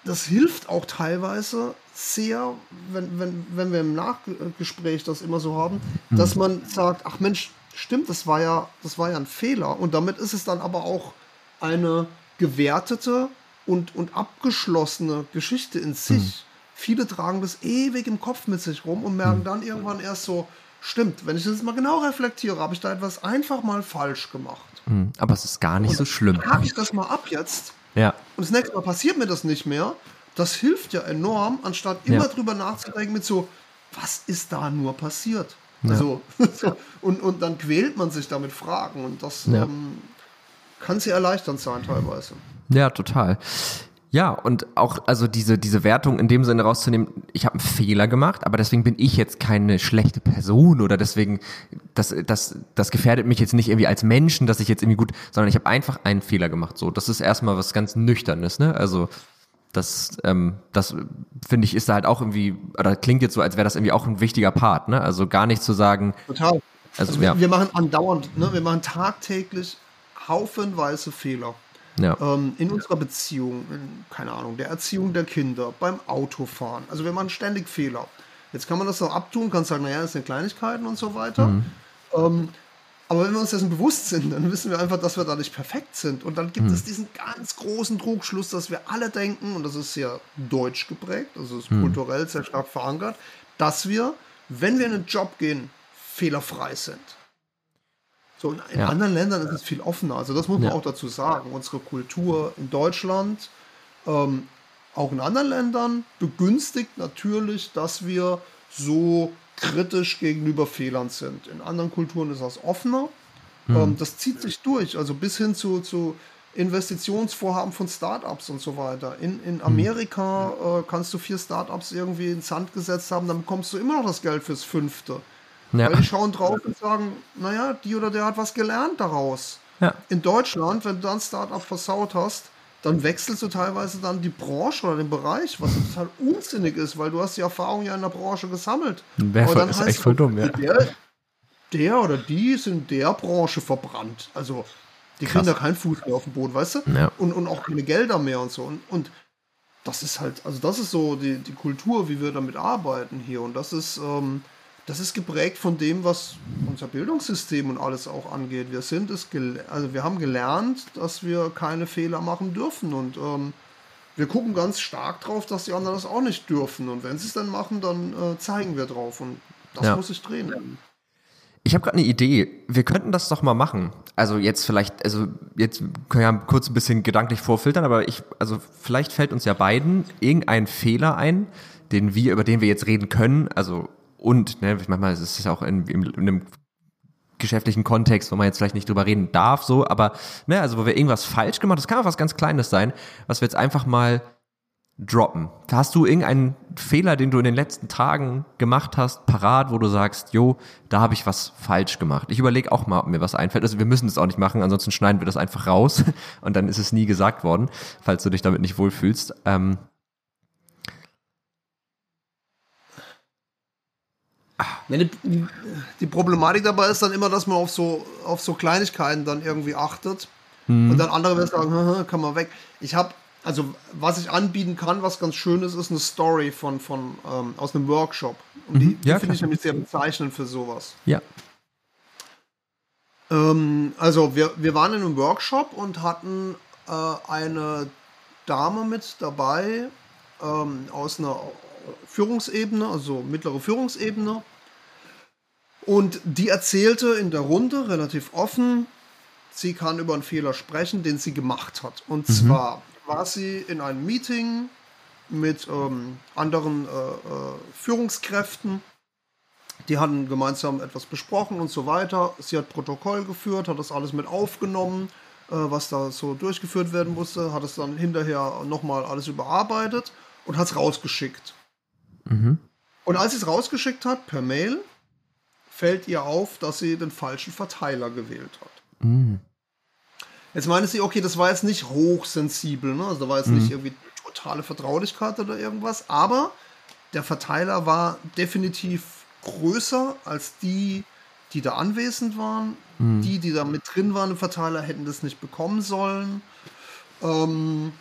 Das hilft auch teilweise sehr, wenn, wenn, wenn wir im Nachgespräch das immer so haben, mhm. dass man sagt, ach Mensch, stimmt, das war ja, das war ja ein Fehler. Und damit ist es dann aber auch eine gewertete und, und abgeschlossene Geschichte in sich. Mhm. Viele tragen das ewig im Kopf mit sich rum und merken hm. dann irgendwann erst so, stimmt, wenn ich das mal genau reflektiere, habe ich da etwas einfach mal falsch gemacht. Hm, aber es ist gar nicht und so schlimm. Habe ich das mal ab jetzt. Ja. Und das nächste Mal passiert mir das nicht mehr. Das hilft ja enorm, anstatt immer ja. drüber nachzudenken mit so, was ist da nur passiert? Ja. Also, und, und dann quält man sich damit Fragen und das ja. ähm, kann sehr erleichternd sein teilweise. Ja, total. Ja, und auch also diese, diese Wertung in dem Sinne rauszunehmen, ich habe einen Fehler gemacht, aber deswegen bin ich jetzt keine schlechte Person oder deswegen, das, das, das gefährdet mich jetzt nicht irgendwie als Menschen, dass ich jetzt irgendwie gut, sondern ich habe einfach einen Fehler gemacht. So, das ist erstmal was ganz Nüchternes, ne? Also das, ähm, das finde ich, ist da halt auch irgendwie, oder klingt jetzt so, als wäre das irgendwie auch ein wichtiger Part, ne? Also gar nicht zu sagen. Total. Also, also ja. wir machen andauernd, ne? Wir machen tagtäglich haufenweise Fehler. Ja. Ähm, in unserer Beziehung, in, keine Ahnung, der Erziehung der Kinder, beim Autofahren. Also wir machen ständig Fehler. Jetzt kann man das noch abtun, kann sagen, naja, das sind Kleinigkeiten und so weiter. Mhm. Ähm, aber wenn wir uns dessen bewusst sind, dann wissen wir einfach, dass wir da nicht perfekt sind. Und dann gibt mhm. es diesen ganz großen Trugschluss, dass wir alle denken, und das ist sehr deutsch geprägt, also ist mhm. kulturell sehr stark verankert, dass wir, wenn wir in einen Job gehen, fehlerfrei sind. So, in, in ja. anderen Ländern ist es viel offener. Also das muss man ja. auch dazu sagen. Unsere Kultur in Deutschland, ähm, auch in anderen Ländern, begünstigt natürlich, dass wir so kritisch gegenüber Fehlern sind. In anderen Kulturen ist das offener. Mhm. Ähm, das zieht sich durch, also bis hin zu, zu Investitionsvorhaben von Startups und so weiter. In, in hm. Amerika äh, kannst du vier Startups irgendwie ins Sand gesetzt haben, dann bekommst du immer noch das Geld fürs fünfte. Ja. Weil die schauen drauf und sagen, naja, die oder der hat was gelernt daraus. Ja. In Deutschland, wenn du dann Startup versaut hast, dann wechselst du teilweise dann die Branche oder den Bereich, was total unsinnig ist, weil du hast die Erfahrung ja in der Branche gesammelt. Wäre dann ist echt voll dumm, ja. Der, der, oder die ist in der Branche verbrannt. Also die Krass. kriegen da keinen Fuß mehr auf dem Boden, weißt du? Ja. Und, und auch keine Gelder mehr und so. Und, und das ist halt, also das ist so die, die Kultur, wie wir damit arbeiten hier. Und das ist, ähm, das ist geprägt von dem, was unser Bildungssystem und alles auch angeht. Wir sind es, also wir haben gelernt, dass wir keine Fehler machen dürfen und ähm, wir gucken ganz stark drauf, dass die anderen das auch nicht dürfen. Und wenn sie es dann machen, dann äh, zeigen wir drauf und das ja. muss sich drehen. Ich habe gerade eine Idee. Wir könnten das doch mal machen. also jetzt vielleicht, also jetzt können wir kurz ein bisschen gedanklich vorfiltern, aber ich, also vielleicht fällt uns ja beiden irgendein Fehler ein, den wir, über den wir jetzt reden können, also und, ne, manchmal ist es auch in, in, in einem geschäftlichen Kontext, wo man jetzt vielleicht nicht drüber reden darf, so, aber, ne, also wo wir irgendwas falsch gemacht, das kann auch was ganz Kleines sein, was wir jetzt einfach mal droppen. Hast du irgendeinen Fehler, den du in den letzten Tagen gemacht hast, parat, wo du sagst, jo, da habe ich was falsch gemacht? Ich überlege auch mal, ob mir was einfällt. Also wir müssen das auch nicht machen, ansonsten schneiden wir das einfach raus und dann ist es nie gesagt worden, falls du dich damit nicht wohlfühlst. Ähm die, die, Problematik dabei ist dann immer, dass man auf so, auf so Kleinigkeiten dann irgendwie achtet. Hm. Und dann andere werden sagen, kann man weg. Ich habe also was ich anbieten kann, was ganz schön ist, ist eine Story von, von ähm, aus einem Workshop. Und mhm. die, die ja, finde ich nämlich sehr bezeichnend für sowas. Ja. Ähm, also wir, wir waren in einem Workshop und hatten äh, eine Dame mit dabei ähm, aus einer Führungsebene, also mittlere Führungsebene. Und die erzählte in der Runde relativ offen, sie kann über einen Fehler sprechen, den sie gemacht hat. Und mhm. zwar war sie in einem Meeting mit ähm, anderen äh, äh, Führungskräften. Die hatten gemeinsam etwas besprochen und so weiter. Sie hat Protokoll geführt, hat das alles mit aufgenommen, äh, was da so durchgeführt werden musste, hat es dann hinterher nochmal alles überarbeitet und hat es rausgeschickt. Mhm. Und als sie es rausgeschickt hat, per Mail, fällt ihr auf, dass sie den falschen Verteiler gewählt hat. Mhm. Jetzt meine sie, okay, das war jetzt nicht hochsensibel, ne? Also da war jetzt mhm. nicht irgendwie totale Vertraulichkeit oder irgendwas, aber der Verteiler war definitiv größer als die, die da anwesend waren. Mhm. Die, die da mit drin waren im Verteiler, hätten das nicht bekommen sollen. Ähm,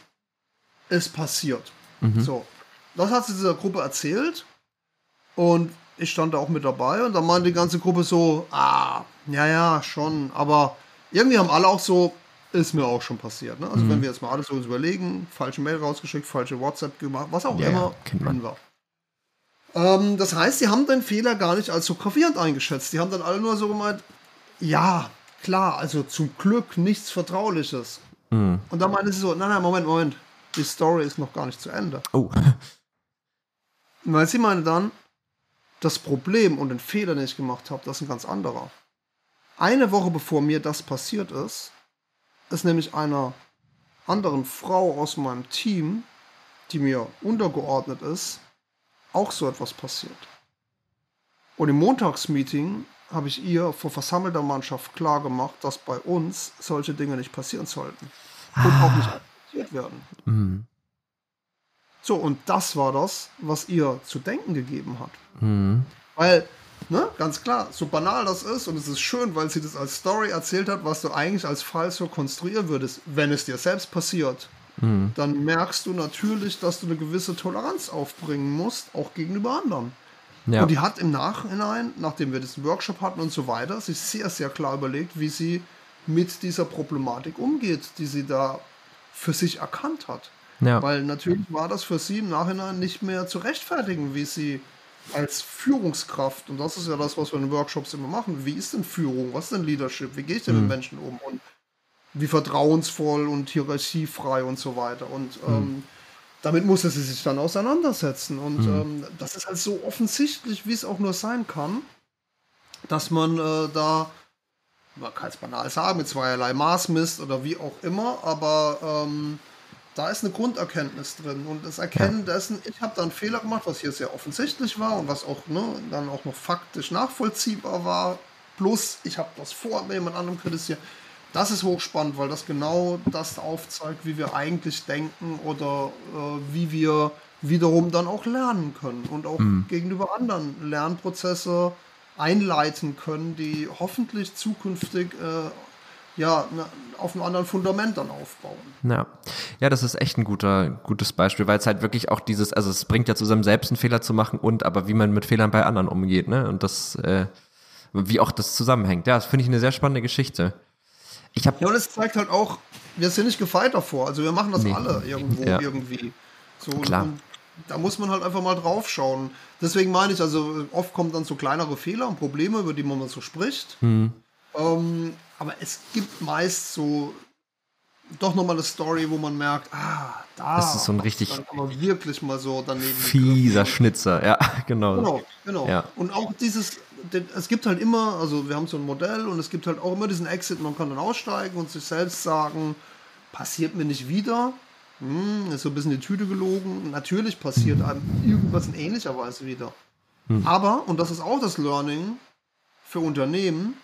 ist passiert. Mhm. So. Das hat sie dieser Gruppe erzählt. Und ich stand da auch mit dabei. Und dann meinte die ganze Gruppe so, ah, ja, ja, schon. Aber irgendwie haben alle auch so, ist mir auch schon passiert. Ne? Also mhm. wenn wir jetzt mal alles so uns überlegen, falsche Mail rausgeschickt, falsche WhatsApp gemacht, was auch ja, immer, kennen wir. Ähm, das heißt, sie haben den Fehler gar nicht als so gravierend eingeschätzt. Die haben dann alle nur so gemeint, ja, klar, also zum Glück nichts Vertrauliches. Mhm. Und dann meinte sie so, nein, nein, Moment, Moment, die Story ist noch gar nicht zu Ende. Oh. Weil sie meinte dann, das Problem und den Fehler, den ich gemacht habe, das ist ein ganz anderer. Eine Woche bevor mir das passiert ist, ist nämlich einer anderen Frau aus meinem Team, die mir untergeordnet ist, auch so etwas passiert. Und im Montagsmeeting habe ich ihr vor versammelter Mannschaft klar gemacht, dass bei uns solche Dinge nicht passieren sollten. Und ah. auch nicht akzeptiert werden. Mhm. So, und das war das, was ihr zu denken gegeben hat. Mhm. Weil Ne? Ganz klar, so banal das ist und es ist schön, weil sie das als Story erzählt hat, was du eigentlich als Fall so konstruieren würdest. Wenn es dir selbst passiert, mhm. dann merkst du natürlich, dass du eine gewisse Toleranz aufbringen musst, auch gegenüber anderen. Ja. Und die hat im Nachhinein, nachdem wir diesen Workshop hatten und so weiter, sich sehr, sehr klar überlegt, wie sie mit dieser Problematik umgeht, die sie da für sich erkannt hat. Ja. Weil natürlich war das für sie im Nachhinein nicht mehr zu rechtfertigen, wie sie als Führungskraft, und das ist ja das, was wir in den Workshops immer machen, wie ist denn Führung, was ist denn Leadership, wie gehe ich denn mhm. mit Menschen um und wie vertrauensvoll und hierarchiefrei und so weiter. Und mhm. ähm, damit musste sie sich dann auseinandersetzen. Und mhm. ähm, das ist halt so offensichtlich, wie es auch nur sein kann, dass man äh, da, man kann es banal sagen, mit zweierlei Maß misst oder wie auch immer, aber ähm, da ist eine Grunderkenntnis drin und das Erkennen ja. dessen, ich habe da einen Fehler gemacht, was hier sehr offensichtlich war und was auch ne, dann auch noch faktisch nachvollziehbar war. Plus, ich habe das vor mit jemand anderem kritisiert. Das ist hochspannend, weil das genau das aufzeigt, wie wir eigentlich denken oder äh, wie wir wiederum dann auch lernen können und auch mhm. gegenüber anderen Lernprozesse einleiten können, die hoffentlich zukünftig äh, ja, auf einem anderen Fundament dann aufbauen. Ja. ja, das ist echt ein guter, gutes Beispiel, weil es halt wirklich auch dieses, also es bringt ja zusammen selbst einen Fehler zu machen und aber wie man mit Fehlern bei anderen umgeht, ne? Und das, äh, wie auch das zusammenhängt. Ja, das finde ich eine sehr spannende Geschichte. Ich hab ja, und es zeigt halt auch, wir sind nicht gefeit davor. Also wir machen das nee. alle irgendwo ja. irgendwie. So, Klar. Und, da muss man halt einfach mal drauf schauen. Deswegen meine ich, also oft kommen dann so kleinere Fehler und Probleme, über die man so spricht. Mhm. Ähm, aber es gibt meist so doch nochmal eine Story, wo man merkt, ah, da das ist so ein richtig man wirklich mal so daneben fieser Schnitzer, ja, genau. Genau, genau. Ja. Und auch dieses, es gibt halt immer, also wir haben so ein Modell und es gibt halt auch immer diesen Exit, man kann dann aussteigen und sich selbst sagen, passiert mir nicht wieder. Hm, ist so ein bisschen die Tüte gelogen. Natürlich passiert einem irgendwas in ähnlicher Weise wieder. Aber, und das ist auch das Learning für Unternehmen,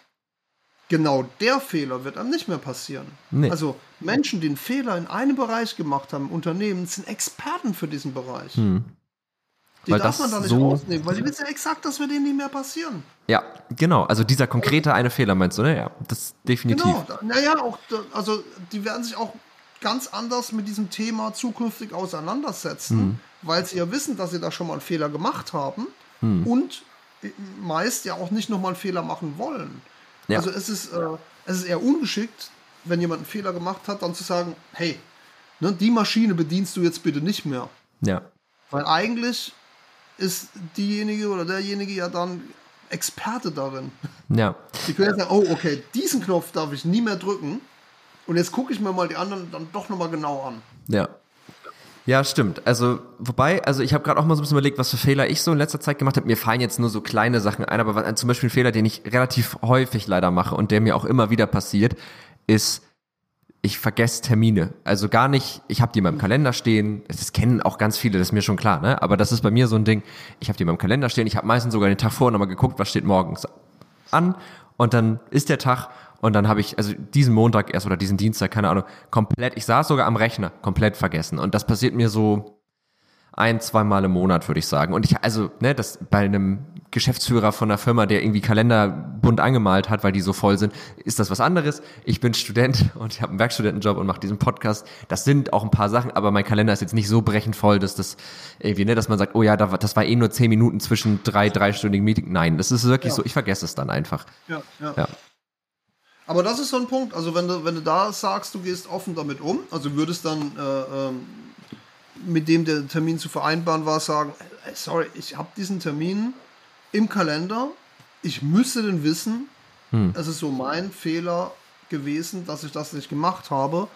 genau der Fehler wird einem nicht mehr passieren. Nee. Also Menschen, die einen Fehler in einem Bereich gemacht haben, Unternehmen, sind Experten für diesen Bereich. Die Weil darf man da nicht so- rausnehmen, weil die wissen ja exakt, dass wir denen nicht mehr passieren. Ja, genau. Also dieser konkrete eine Fehler meinst du, ne? Ja, das definitiv. Genau. Naja, auch, also die werden sich auch ganz anders mit diesem Thema zukünftig auseinandersetzen, Mhm. weil sie ja wissen, dass sie da schon mal einen Fehler gemacht haben Mhm. und äh, meist ja auch nicht nochmal einen Fehler machen wollen. Ja. Also es ist, äh, es ist eher ungeschickt, wenn jemand einen Fehler gemacht hat, dann zu sagen, hey, ne, die Maschine bedienst du jetzt bitte nicht mehr. Ja. Weil eigentlich ist diejenige oder derjenige ja dann Experte darin. Ja. Die können jetzt sagen, oh, okay, diesen Knopf darf ich nie mehr drücken. Und jetzt gucke ich mir mal die anderen dann doch nochmal genau an. Ja. Ja, stimmt. Also, wobei, also ich habe gerade auch mal so ein bisschen überlegt, was für Fehler ich so in letzter Zeit gemacht habe. Mir fallen jetzt nur so kleine Sachen ein, aber zum Beispiel ein Fehler, den ich relativ häufig leider mache und der mir auch immer wieder passiert, ist, ich vergesse Termine. Also gar nicht, ich habe die in meinem Kalender stehen, das kennen auch ganz viele, das ist mir schon klar, ne? Aber das ist bei mir so ein Ding, ich habe die in meinem Kalender stehen, ich habe meistens sogar den Tag vorher nochmal geguckt, was steht morgens an und dann ist der Tag und dann habe ich, also diesen Montag erst oder diesen Dienstag, keine Ahnung, komplett, ich saß sogar am Rechner, komplett vergessen. Und das passiert mir so ein, zweimal im Monat, würde ich sagen. Und ich, also, ne, das bei einem Geschäftsführer von einer Firma, der irgendwie Kalender bunt angemalt hat, weil die so voll sind, ist das was anderes. Ich bin Student und ich habe einen Werkstudentenjob und mache diesen Podcast. Das sind auch ein paar Sachen, aber mein Kalender ist jetzt nicht so brechend voll, dass das irgendwie, ne, dass man sagt, oh ja, das war eh nur zehn Minuten zwischen drei, dreistündigen Meetings. Nein, das ist wirklich Ja. so, ich vergesse es dann einfach. Ja, ja. Ja. Aber das ist so ein Punkt. Also wenn du, wenn du da sagst, du gehst offen damit um, also würdest dann äh, ähm, mit dem der Termin zu vereinbaren war, sagen, "Ey, sorry, ich habe diesen Termin im Kalender, ich müsste den wissen, Hm. es ist so mein Fehler gewesen, dass ich das nicht gemacht habe,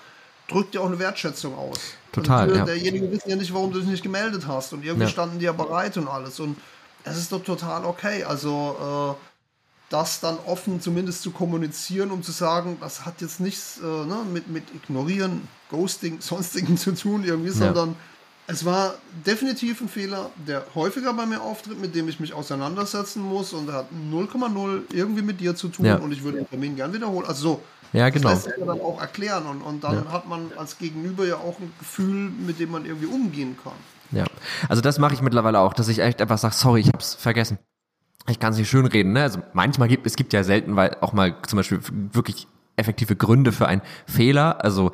drückt ja auch eine Wertschätzung aus. Total, also, ja. Derjenige wissen ja nicht, warum du dich nicht gemeldet hast und irgendwie Ja. standen die ja bereit und alles und es ist doch total okay. Also äh, das dann offen zumindest zu kommunizieren, um zu sagen, das hat jetzt nichts äh, ne, mit, mit Ignorieren, Ghosting, sonstigen zu tun irgendwie, sondern es war definitiv ein Fehler, der häufiger bei mir auftritt, mit dem ich mich auseinandersetzen muss und der hat 0,0 irgendwie mit dir zu tun Ja. und ich würde den Termin gern wiederholen. Also so, Ja, genau. das lässt sich ja dann auch erklären und, und dann Ja. hat man als Gegenüber ja auch ein Gefühl, mit dem man irgendwie umgehen kann. Ja, also das mache ich mittlerweile auch, dass ich echt einfach sage, sorry, ich hab's vergessen. Ich kann es nicht schönreden, ne? Also manchmal gibt es gibt ja selten, weil auch mal zum Beispiel wirklich effektive Gründe für einen Fehler, also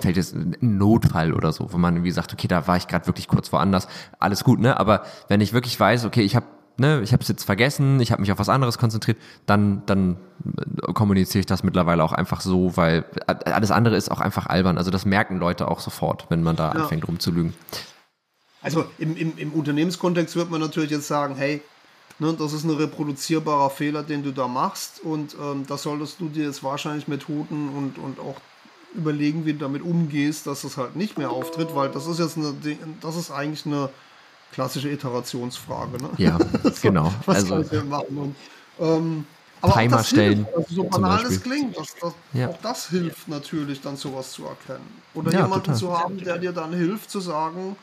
fällt jetzt ein Notfall oder so, wo man irgendwie sagt, okay, da war ich gerade wirklich kurz woanders, alles gut, ne? Aber wenn ich wirklich weiß, okay, ich habe ne, ich habe es jetzt vergessen, ich habe mich auf was anderes konzentriert, dann dann äh, kommuniziere ich das mittlerweile auch einfach so, weil alles andere ist auch einfach albern. Also das merken Leute auch sofort, wenn man da Ja. anfängt rumzulügen. Also im, im, im Unternehmenskontext wird man natürlich jetzt sagen, hey, ne, das ist ein reproduzierbarer Fehler, den du da machst und ähm, da solltest du dir jetzt wahrscheinlich Methoden und, und auch überlegen, wie du damit umgehst, dass das halt nicht mehr auftritt, weil das ist jetzt eine, das ist eigentlich eine klassische Iterationsfrage. Ne? Ja, genau. Was Also kann ich machen? Und, ähm, aber Timer das stellen, Hilft, also so banal Beispiel. klingt, das, das, Ja. auch das hilft natürlich dann sowas zu erkennen. Oder Ja, jemanden total. zu haben, der dir dann hilft zu sagen,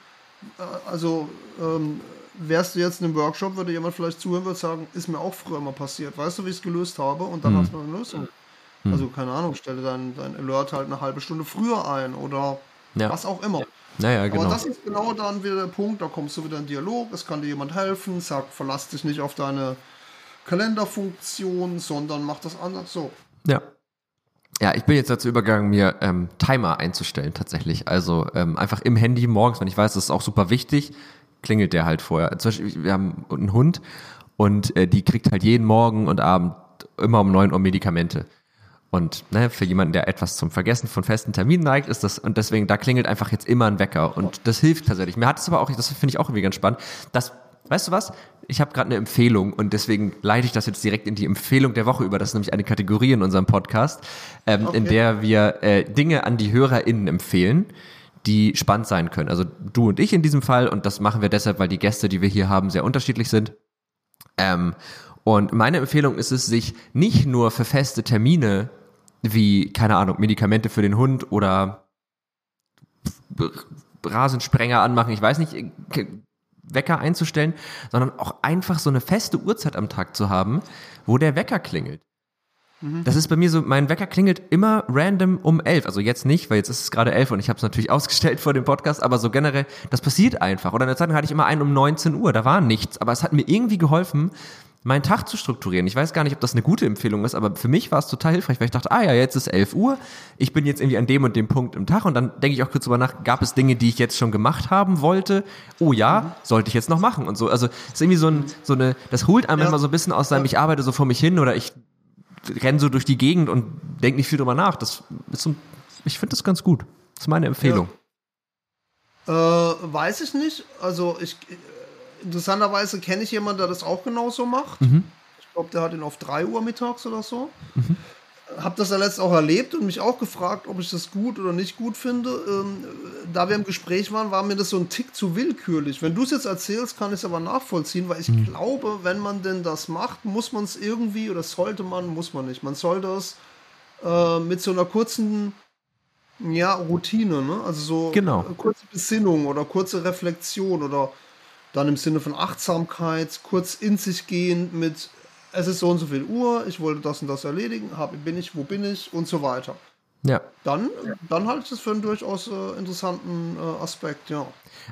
äh, also ähm, wärst du jetzt in einem Workshop, würde jemand vielleicht zuhören und sagen, ist mir auch früher mal passiert. Weißt du, wie ich es gelöst habe? Und Hm. dann hast du eine Lösung. Also keine Ahnung, stelle dein, dein Alert halt eine halbe Stunde früher ein oder Ja. was auch immer. naja, genau. Aber das ist genau dann wieder der Punkt, da kommst du wieder in Dialog, es kann dir jemand helfen, sag, verlass dich nicht auf deine Kalenderfunktion, sondern mach das anders so. Ja. Ja, ich bin jetzt dazu übergegangen, mir ähm, Timer einzustellen tatsächlich. Also ähm, einfach im Handy morgens, wenn ich weiß, das ist auch super wichtig, klingelt der halt vorher. Zum Beispiel, wir haben einen Hund und äh, die kriegt halt jeden Morgen und Abend immer um 9 Uhr Medikamente. Und ne, für jemanden, der etwas zum Vergessen von festen Terminen neigt, ist das, und deswegen, da klingelt einfach jetzt immer ein Wecker. Und das hilft tatsächlich. Mir hat es aber auch, das finde ich auch irgendwie ganz spannend, das weißt du was? Ich habe gerade eine Empfehlung und deswegen leite ich das jetzt direkt in die Empfehlung der Woche über. Das ist nämlich eine Kategorie in unserem Podcast, ähm, okay. in der wir äh, Dinge an die HörerInnen empfehlen, die spannend sein können. Also du und ich in diesem Fall und das machen wir deshalb, weil die Gäste, die wir hier haben, sehr unterschiedlich sind. Ähm, und meine Empfehlung ist es, sich nicht nur für feste Termine wie, keine Ahnung, Medikamente für den Hund oder Rasensprenger anmachen, ich weiß nicht, Wecker einzustellen, sondern auch einfach so eine feste Uhrzeit am Tag zu haben, wo der Wecker klingelt. Mhm. Das ist bei mir so, mein Wecker klingelt immer random um elf. Also jetzt nicht, weil jetzt ist es gerade elf und ich habe es natürlich ausgestellt vor dem Podcast, aber so generell, das passiert einfach. Oder in der Zeit hatte ich immer einen um 19 Uhr, da war nichts, aber es hat mir irgendwie geholfen, meinen Tag zu strukturieren. Ich weiß gar nicht, ob das eine gute Empfehlung ist, aber für mich war es total hilfreich, weil ich dachte, ah ja, jetzt ist 11 Uhr, ich bin jetzt irgendwie an dem und dem Punkt im Tag und dann denke ich auch kurz drüber nach, gab es Dinge, die ich jetzt schon gemacht haben wollte? Oh ja, mhm. sollte ich jetzt noch machen und so. Also es ist irgendwie so, ein, so eine, das holt einem ja. immer so ein bisschen aus seinem, ich arbeite so vor mich hin oder ich renne so durch die Gegend und denke nicht viel drüber nach. Das ist so, ich finde das ganz gut. Das ist meine Empfehlung. Ja. Äh, weiß ich nicht. Also ich interessanterweise kenne ich jemanden, der das auch genauso macht. Mhm. Ich glaube, der hat ihn auf 3 Uhr mittags oder so. Mhm. Hab das ja letztens auch erlebt und mich auch gefragt, ob ich das gut oder nicht gut finde. Ähm, da wir im Gespräch waren, war mir das so ein Tick zu willkürlich. Wenn du es jetzt erzählst, kann ich es aber nachvollziehen, weil ich mhm. glaube, wenn man denn das macht, muss man es irgendwie, oder sollte man, muss man nicht. Man sollte es äh, mit so einer kurzen ja, Routine, ne? Also so genau. kurze Besinnung oder kurze Reflexion oder dann im Sinne von Achtsamkeit, kurz in sich gehen mit, es ist so und so viel Uhr, ich wollte das und das erledigen, hab, bin ich, wo bin ich und so weiter. Ja. Dann, dann halte ich das für einen durchaus äh, interessanten äh, Aspekt, ja.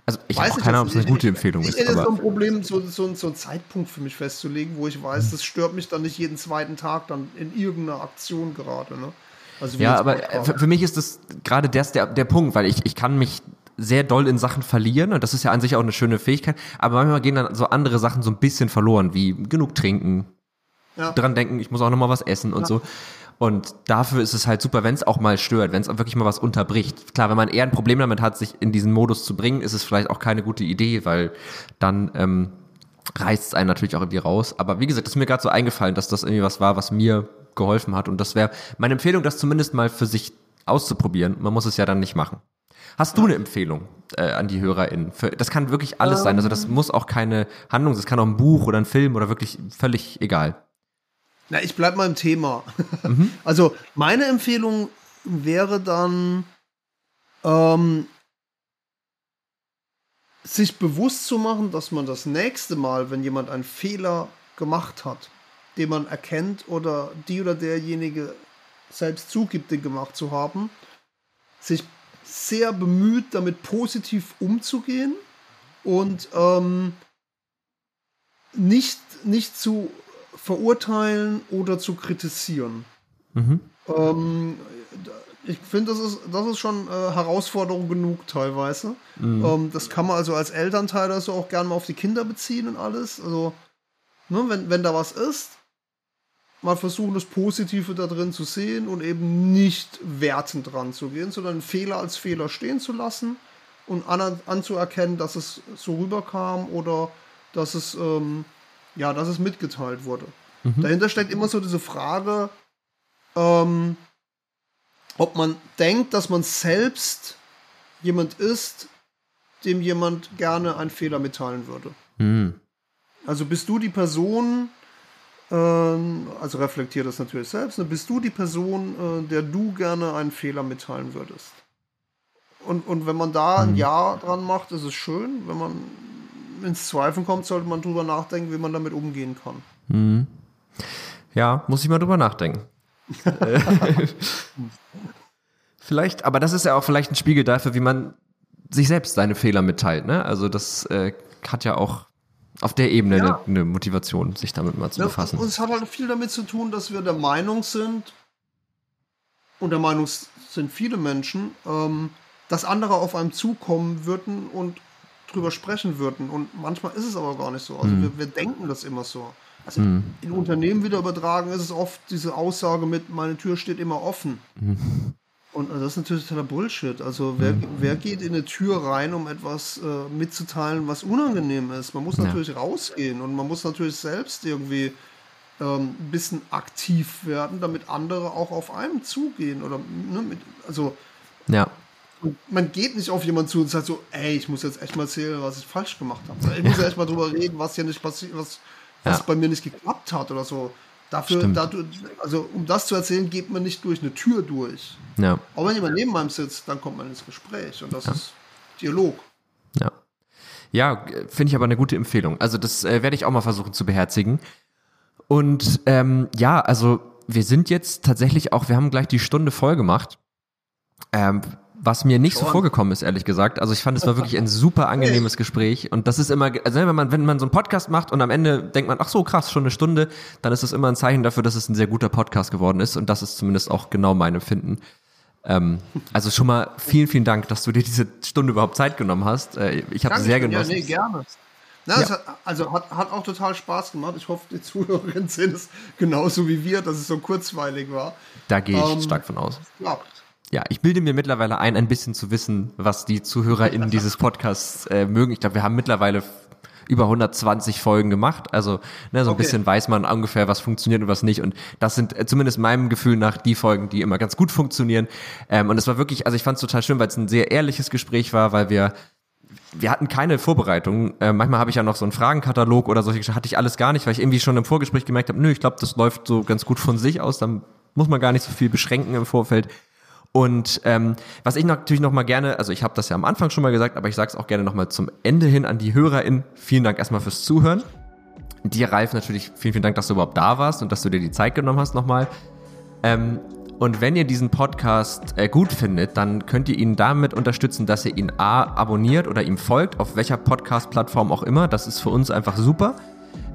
Also ich weiß keine Ahnung, ob es eine gute Empfehlung ist. Ich hätte so ein Problem, so, so, so einen Zeitpunkt für mich festzulegen, wo ich weiß, das stört mich dann nicht jeden zweiten Tag dann in irgendeiner Aktion gerade. Ne? Also ja, aber für, für, mich ist das gerade der, der Punkt, weil ich, ich kann mich sehr doll in Sachen verlieren und das ist ja an sich auch eine schöne Fähigkeit, aber manchmal gehen dann so andere Sachen so ein bisschen verloren, wie genug trinken, ja. dran denken, ich muss auch noch mal was essen und ja. so. Und dafür ist es halt super, wenn es auch mal stört, wenn es wirklich mal was unterbricht. Klar, wenn man eher ein Problem damit hat, sich in diesen Modus zu bringen, ist es vielleicht auch keine gute Idee, weil dann ähm, reißt es einen natürlich auch irgendwie raus. Aber wie gesagt, das ist mir gerade so eingefallen, dass das irgendwie was war, was mir geholfen hat. Und das wäre meine Empfehlung, das zumindest mal für sich auszuprobieren. Man muss es ja dann nicht machen. Hast du eine Empfehlung äh, an die HörerInnen? Für, das kann wirklich alles sein. Also das ähm. muss auch keine Handlung, das kann auch ein Buch oder ein Film oder wirklich völlig egal. Na, ich bleib mal im Thema. Mhm. Also meine Empfehlung wäre dann, ähm, sich bewusst zu machen, dass man das nächste Mal, wenn jemand einen Fehler gemacht hat, den man erkennt oder die oder derjenige selbst zugibt, den gemacht zu haben, sich sehr bemüht, damit positiv umzugehen und ähm, nicht, nicht zu verurteilen oder zu kritisieren. Mhm. Ähm, ich finde, das ist, das ist schon äh, Herausforderung genug teilweise. Mhm. Ähm, das kann man also als Elternteil also auch gerne mal auf die Kinder beziehen und alles. Also, ne, wenn, wenn da was ist, mal versuchen, das Positive da drin zu sehen und eben nicht wertend dran zu gehen, sondern Fehler als Fehler stehen zu lassen und an, anzuerkennen, dass es so rüberkam oder dass es, ähm, ja, dass es mitgeteilt wurde. Mhm. Dahinter steckt immer so diese Frage, ähm, ob man denkt, dass man selbst jemand ist, dem jemand gerne einen Fehler mitteilen würde. Mhm. Also bist du die Person, ähm, also reflektier das natürlich selbst. Ne? Bist du die Person, äh, der du gerne einen Fehler mitteilen würdest? Und, und wenn man da ein mhm. Ja dran macht, ist es schön. Wenn man ins Zweifeln kommt, sollte man drüber nachdenken, wie man damit umgehen kann. Mhm. Ja, muss ich mal drüber nachdenken. vielleicht, aber das ist ja auch vielleicht ein Spiegel dafür, wie man sich selbst seine Fehler mitteilt. Ne? Also das äh, hat ja auch auf der Ebene ja. eine, eine, Motivation, sich damit mal zu ja, befassen. Und es hat halt viel damit zu tun, dass wir der Meinung sind, und der Meinung sind viele Menschen, ähm, dass andere auf einem zukommen würden und drüber sprechen würden. Und manchmal ist es aber gar nicht so. Also mhm. wir, wir, denken das immer so. Also mhm. in Unternehmen wieder übertragen ist es oft diese Aussage mit, meine Tür steht immer offen. Mhm. Und das ist natürlich totaler Bullshit. Also wer, mhm. wer geht in eine Tür rein, um etwas äh, mitzuteilen, was unangenehm ist? Man muss natürlich ja. rausgehen und man muss natürlich selbst irgendwie ähm, ein bisschen aktiv werden, damit andere auch auf einem zugehen. Oder ne, mit, also ja. Man geht nicht auf jemanden zu und sagt so, ey, ich muss jetzt echt mal erzählen, was ich falsch gemacht habe. Ich muss ja. echt mal drüber reden, was hier nicht passiert, was, was ja. bei mir nicht geklappt hat oder so. Dafür, dadurch, also um das zu erzählen, geht man nicht durch eine Tür durch. Ja. Aber wenn jemand neben einem sitzt, dann kommt man ins Gespräch und das ja. ist Dialog. Ja. Ja, finde ich aber eine gute Empfehlung. Also das äh, werde ich auch mal versuchen zu beherzigen. Und ähm, ja, also wir sind jetzt tatsächlich auch, wir haben gleich die Stunde voll gemacht. Ähm, was mir nicht Schon. so vorgekommen ist, ehrlich gesagt. Also ich fand, es war wirklich ein super angenehmes Gespräch. Und das ist immer, also wenn man, wenn man so einen Podcast macht und am Ende denkt man, ach so, krass, schon eine Stunde, dann ist das immer ein Zeichen dafür, dass es ein sehr guter Podcast geworden ist. Und das ist zumindest auch genau mein Empfinden. Ähm, also schon mal vielen, vielen Dank, dass du dir diese Stunde überhaupt Zeit genommen hast. Äh, ich habe sehr genossen. Ja, nee, gerne. Na, ja. hat, also hat, hat auch total Spaß gemacht. Ich hoffe, die Zuhörerinnen sehen es genauso wie wir, dass es so kurzweilig war. Da gehe ich ähm, stark von aus. Ja, ja, ich bilde mir mittlerweile ein, ein bisschen zu wissen, was die ZuhörerInnen dieses Podcasts äh, mögen. Ich glaube, wir haben mittlerweile über 120 Folgen gemacht. Also ne, so ein okay. bisschen weiß man ungefähr, was funktioniert und was nicht. Und das sind äh, zumindest meinem Gefühl nach die Folgen, die immer ganz gut funktionieren. Ähm, und es war wirklich, also ich fand es total schön, weil es ein sehr ehrliches Gespräch war, weil wir wir hatten keine Vorbereitung. Äh, manchmal habe ich ja noch so einen Fragenkatalog oder solche Geschichten. Hatte ich alles gar nicht, weil ich irgendwie schon im Vorgespräch gemerkt habe, nö, ich glaube, das läuft so ganz gut von sich aus. Dann muss man gar nicht so viel beschränken im Vorfeld. Und ähm, was ich natürlich noch mal gerne, also ich habe das ja am Anfang schon mal gesagt, aber ich sage es auch gerne noch mal zum Ende hin an die HörerInnen. Vielen Dank erstmal fürs Zuhören. Dir, Ralf, natürlich vielen, vielen Dank, dass du überhaupt da warst und dass du dir die Zeit genommen hast nochmal. Ähm, und wenn ihr diesen Podcast äh, gut findet, dann könnt ihr ihn damit unterstützen, dass ihr ihn A abonniert oder ihm folgt, auf welcher Podcast-Plattform auch immer. Das ist für uns einfach super.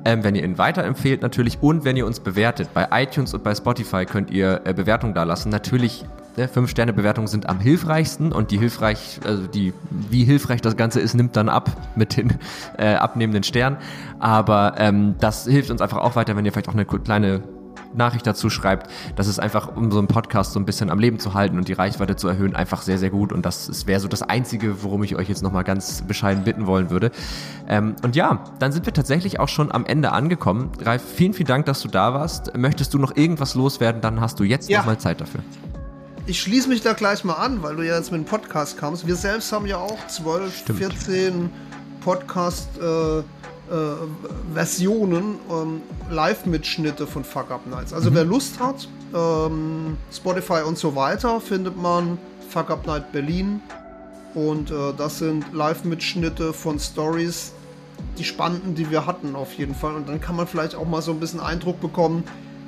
Ähm, wenn ihr ihn weiterempfehlt natürlich und wenn ihr uns bewertet. Bei iTunes und bei Spotify könnt ihr äh, Bewertungen da lassen. Natürlich ne, Fünf-Sterne-Bewertungen sind am hilfreichsten und die hilfreich, also die, wie hilfreich das Ganze ist, nimmt dann ab mit den äh, abnehmenden Sternen. Aber ähm, das hilft uns einfach auch weiter, wenn ihr vielleicht auch eine kleine Nachricht dazu schreibt. Das ist einfach, um so einen Podcast so ein bisschen am Leben zu halten und die Reichweite zu erhöhen, einfach sehr, sehr gut. Und das wäre so das Einzige, worum ich euch jetzt nochmal ganz bescheiden bitten wollen würde. Ähm, und ja, dann sind wir tatsächlich auch schon am Ende angekommen. Ralf, vielen, vielen Dank, dass du da warst. Möchtest du noch irgendwas loswerden, dann hast du jetzt ja. nochmal Zeit dafür ich schließe mich da gleich mal an, weil du ja jetzt mit dem Podcast kamst. Wir selbst haben ja auch 12, Stimmt. 14 Podcast-Versionen, äh, äh, ähm, Live-Mitschnitte von Fuck Up Nights. Also mhm. wer Lust hat, ähm, Spotify und so weiter, findet man Fuck Up Night Berlin. Und äh, das sind Live-Mitschnitte von Stories, die spannenden, die wir hatten auf jeden Fall. Und dann kann man vielleicht auch mal so ein bisschen Eindruck bekommen,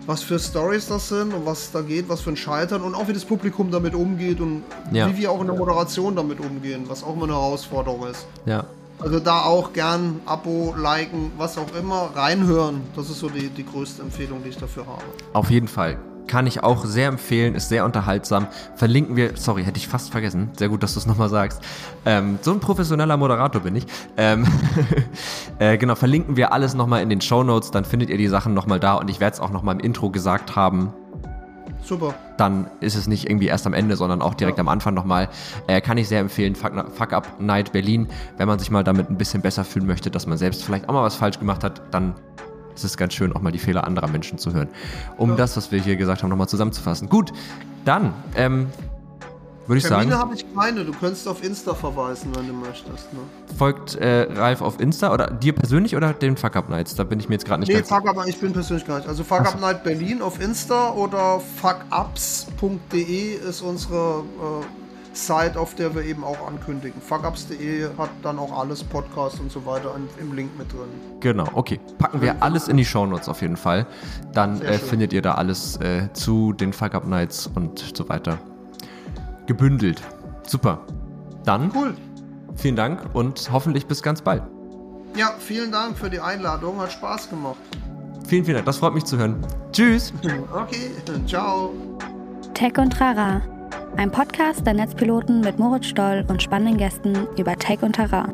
was für Stories das sind und was da geht, was für ein Scheitern und auch wie das Publikum damit umgeht und ja. wie wir auch in der Moderation damit umgehen, was auch immer eine Herausforderung ist. Ja. Also da auch gern Abo, liken, was auch immer, reinhören. Das ist so die, die größte Empfehlung, die ich dafür habe. Auf jeden Fall kann ich auch sehr empfehlen, ist sehr unterhaltsam. Verlinken wir, sorry, hätte ich fast vergessen. Sehr gut, dass du es nochmal sagst. Ähm, so ein professioneller Moderator bin ich. Ähm, äh, genau, verlinken wir alles nochmal in den Show Notes, dann findet ihr die Sachen nochmal da und ich werde es auch nochmal im Intro gesagt haben. Super. Dann ist es nicht irgendwie erst am Ende, sondern auch direkt ja. am Anfang nochmal. Äh, kann ich sehr empfehlen. Fuck, Fuck Up Night Berlin. Wenn man sich mal damit ein bisschen besser fühlen möchte, dass man selbst vielleicht auch mal was falsch gemacht hat, dann es ist ganz schön, auch mal die Fehler anderer Menschen zu hören. Um ja. das, was wir hier gesagt haben, nochmal zusammenzufassen. Gut, dann ähm, würde ich Termine sagen. habe ich keine. Du könntest auf Insta verweisen, wenn du möchtest. Ne? Folgt äh, Ralf auf Insta oder dir persönlich oder den Fuck Up Nights? Da bin ich mir jetzt gerade nicht nee, Fuck Up, ich bin persönlich gar nicht. Also Fuck Up Night Berlin auf Insta oder fuckups.de ist unsere äh, Site, auf der wir eben auch ankündigen. Fuckups.de hat dann auch alles, Podcast und so weiter im Link mit drin. Genau, okay. Packen wir alles in die Shownotes auf jeden Fall. Dann äh, findet ihr da alles äh, zu den Fuckup Nights und so weiter gebündelt. Super. Dann cool. vielen Dank und hoffentlich bis ganz bald. Ja, vielen Dank für die Einladung. Hat Spaß gemacht. Vielen, vielen Dank. Das freut mich zu hören. Tschüss. Okay, ciao. Tech und Trara ein Podcast der Netzpiloten mit Moritz Stoll und spannenden Gästen über Tech und Terrain.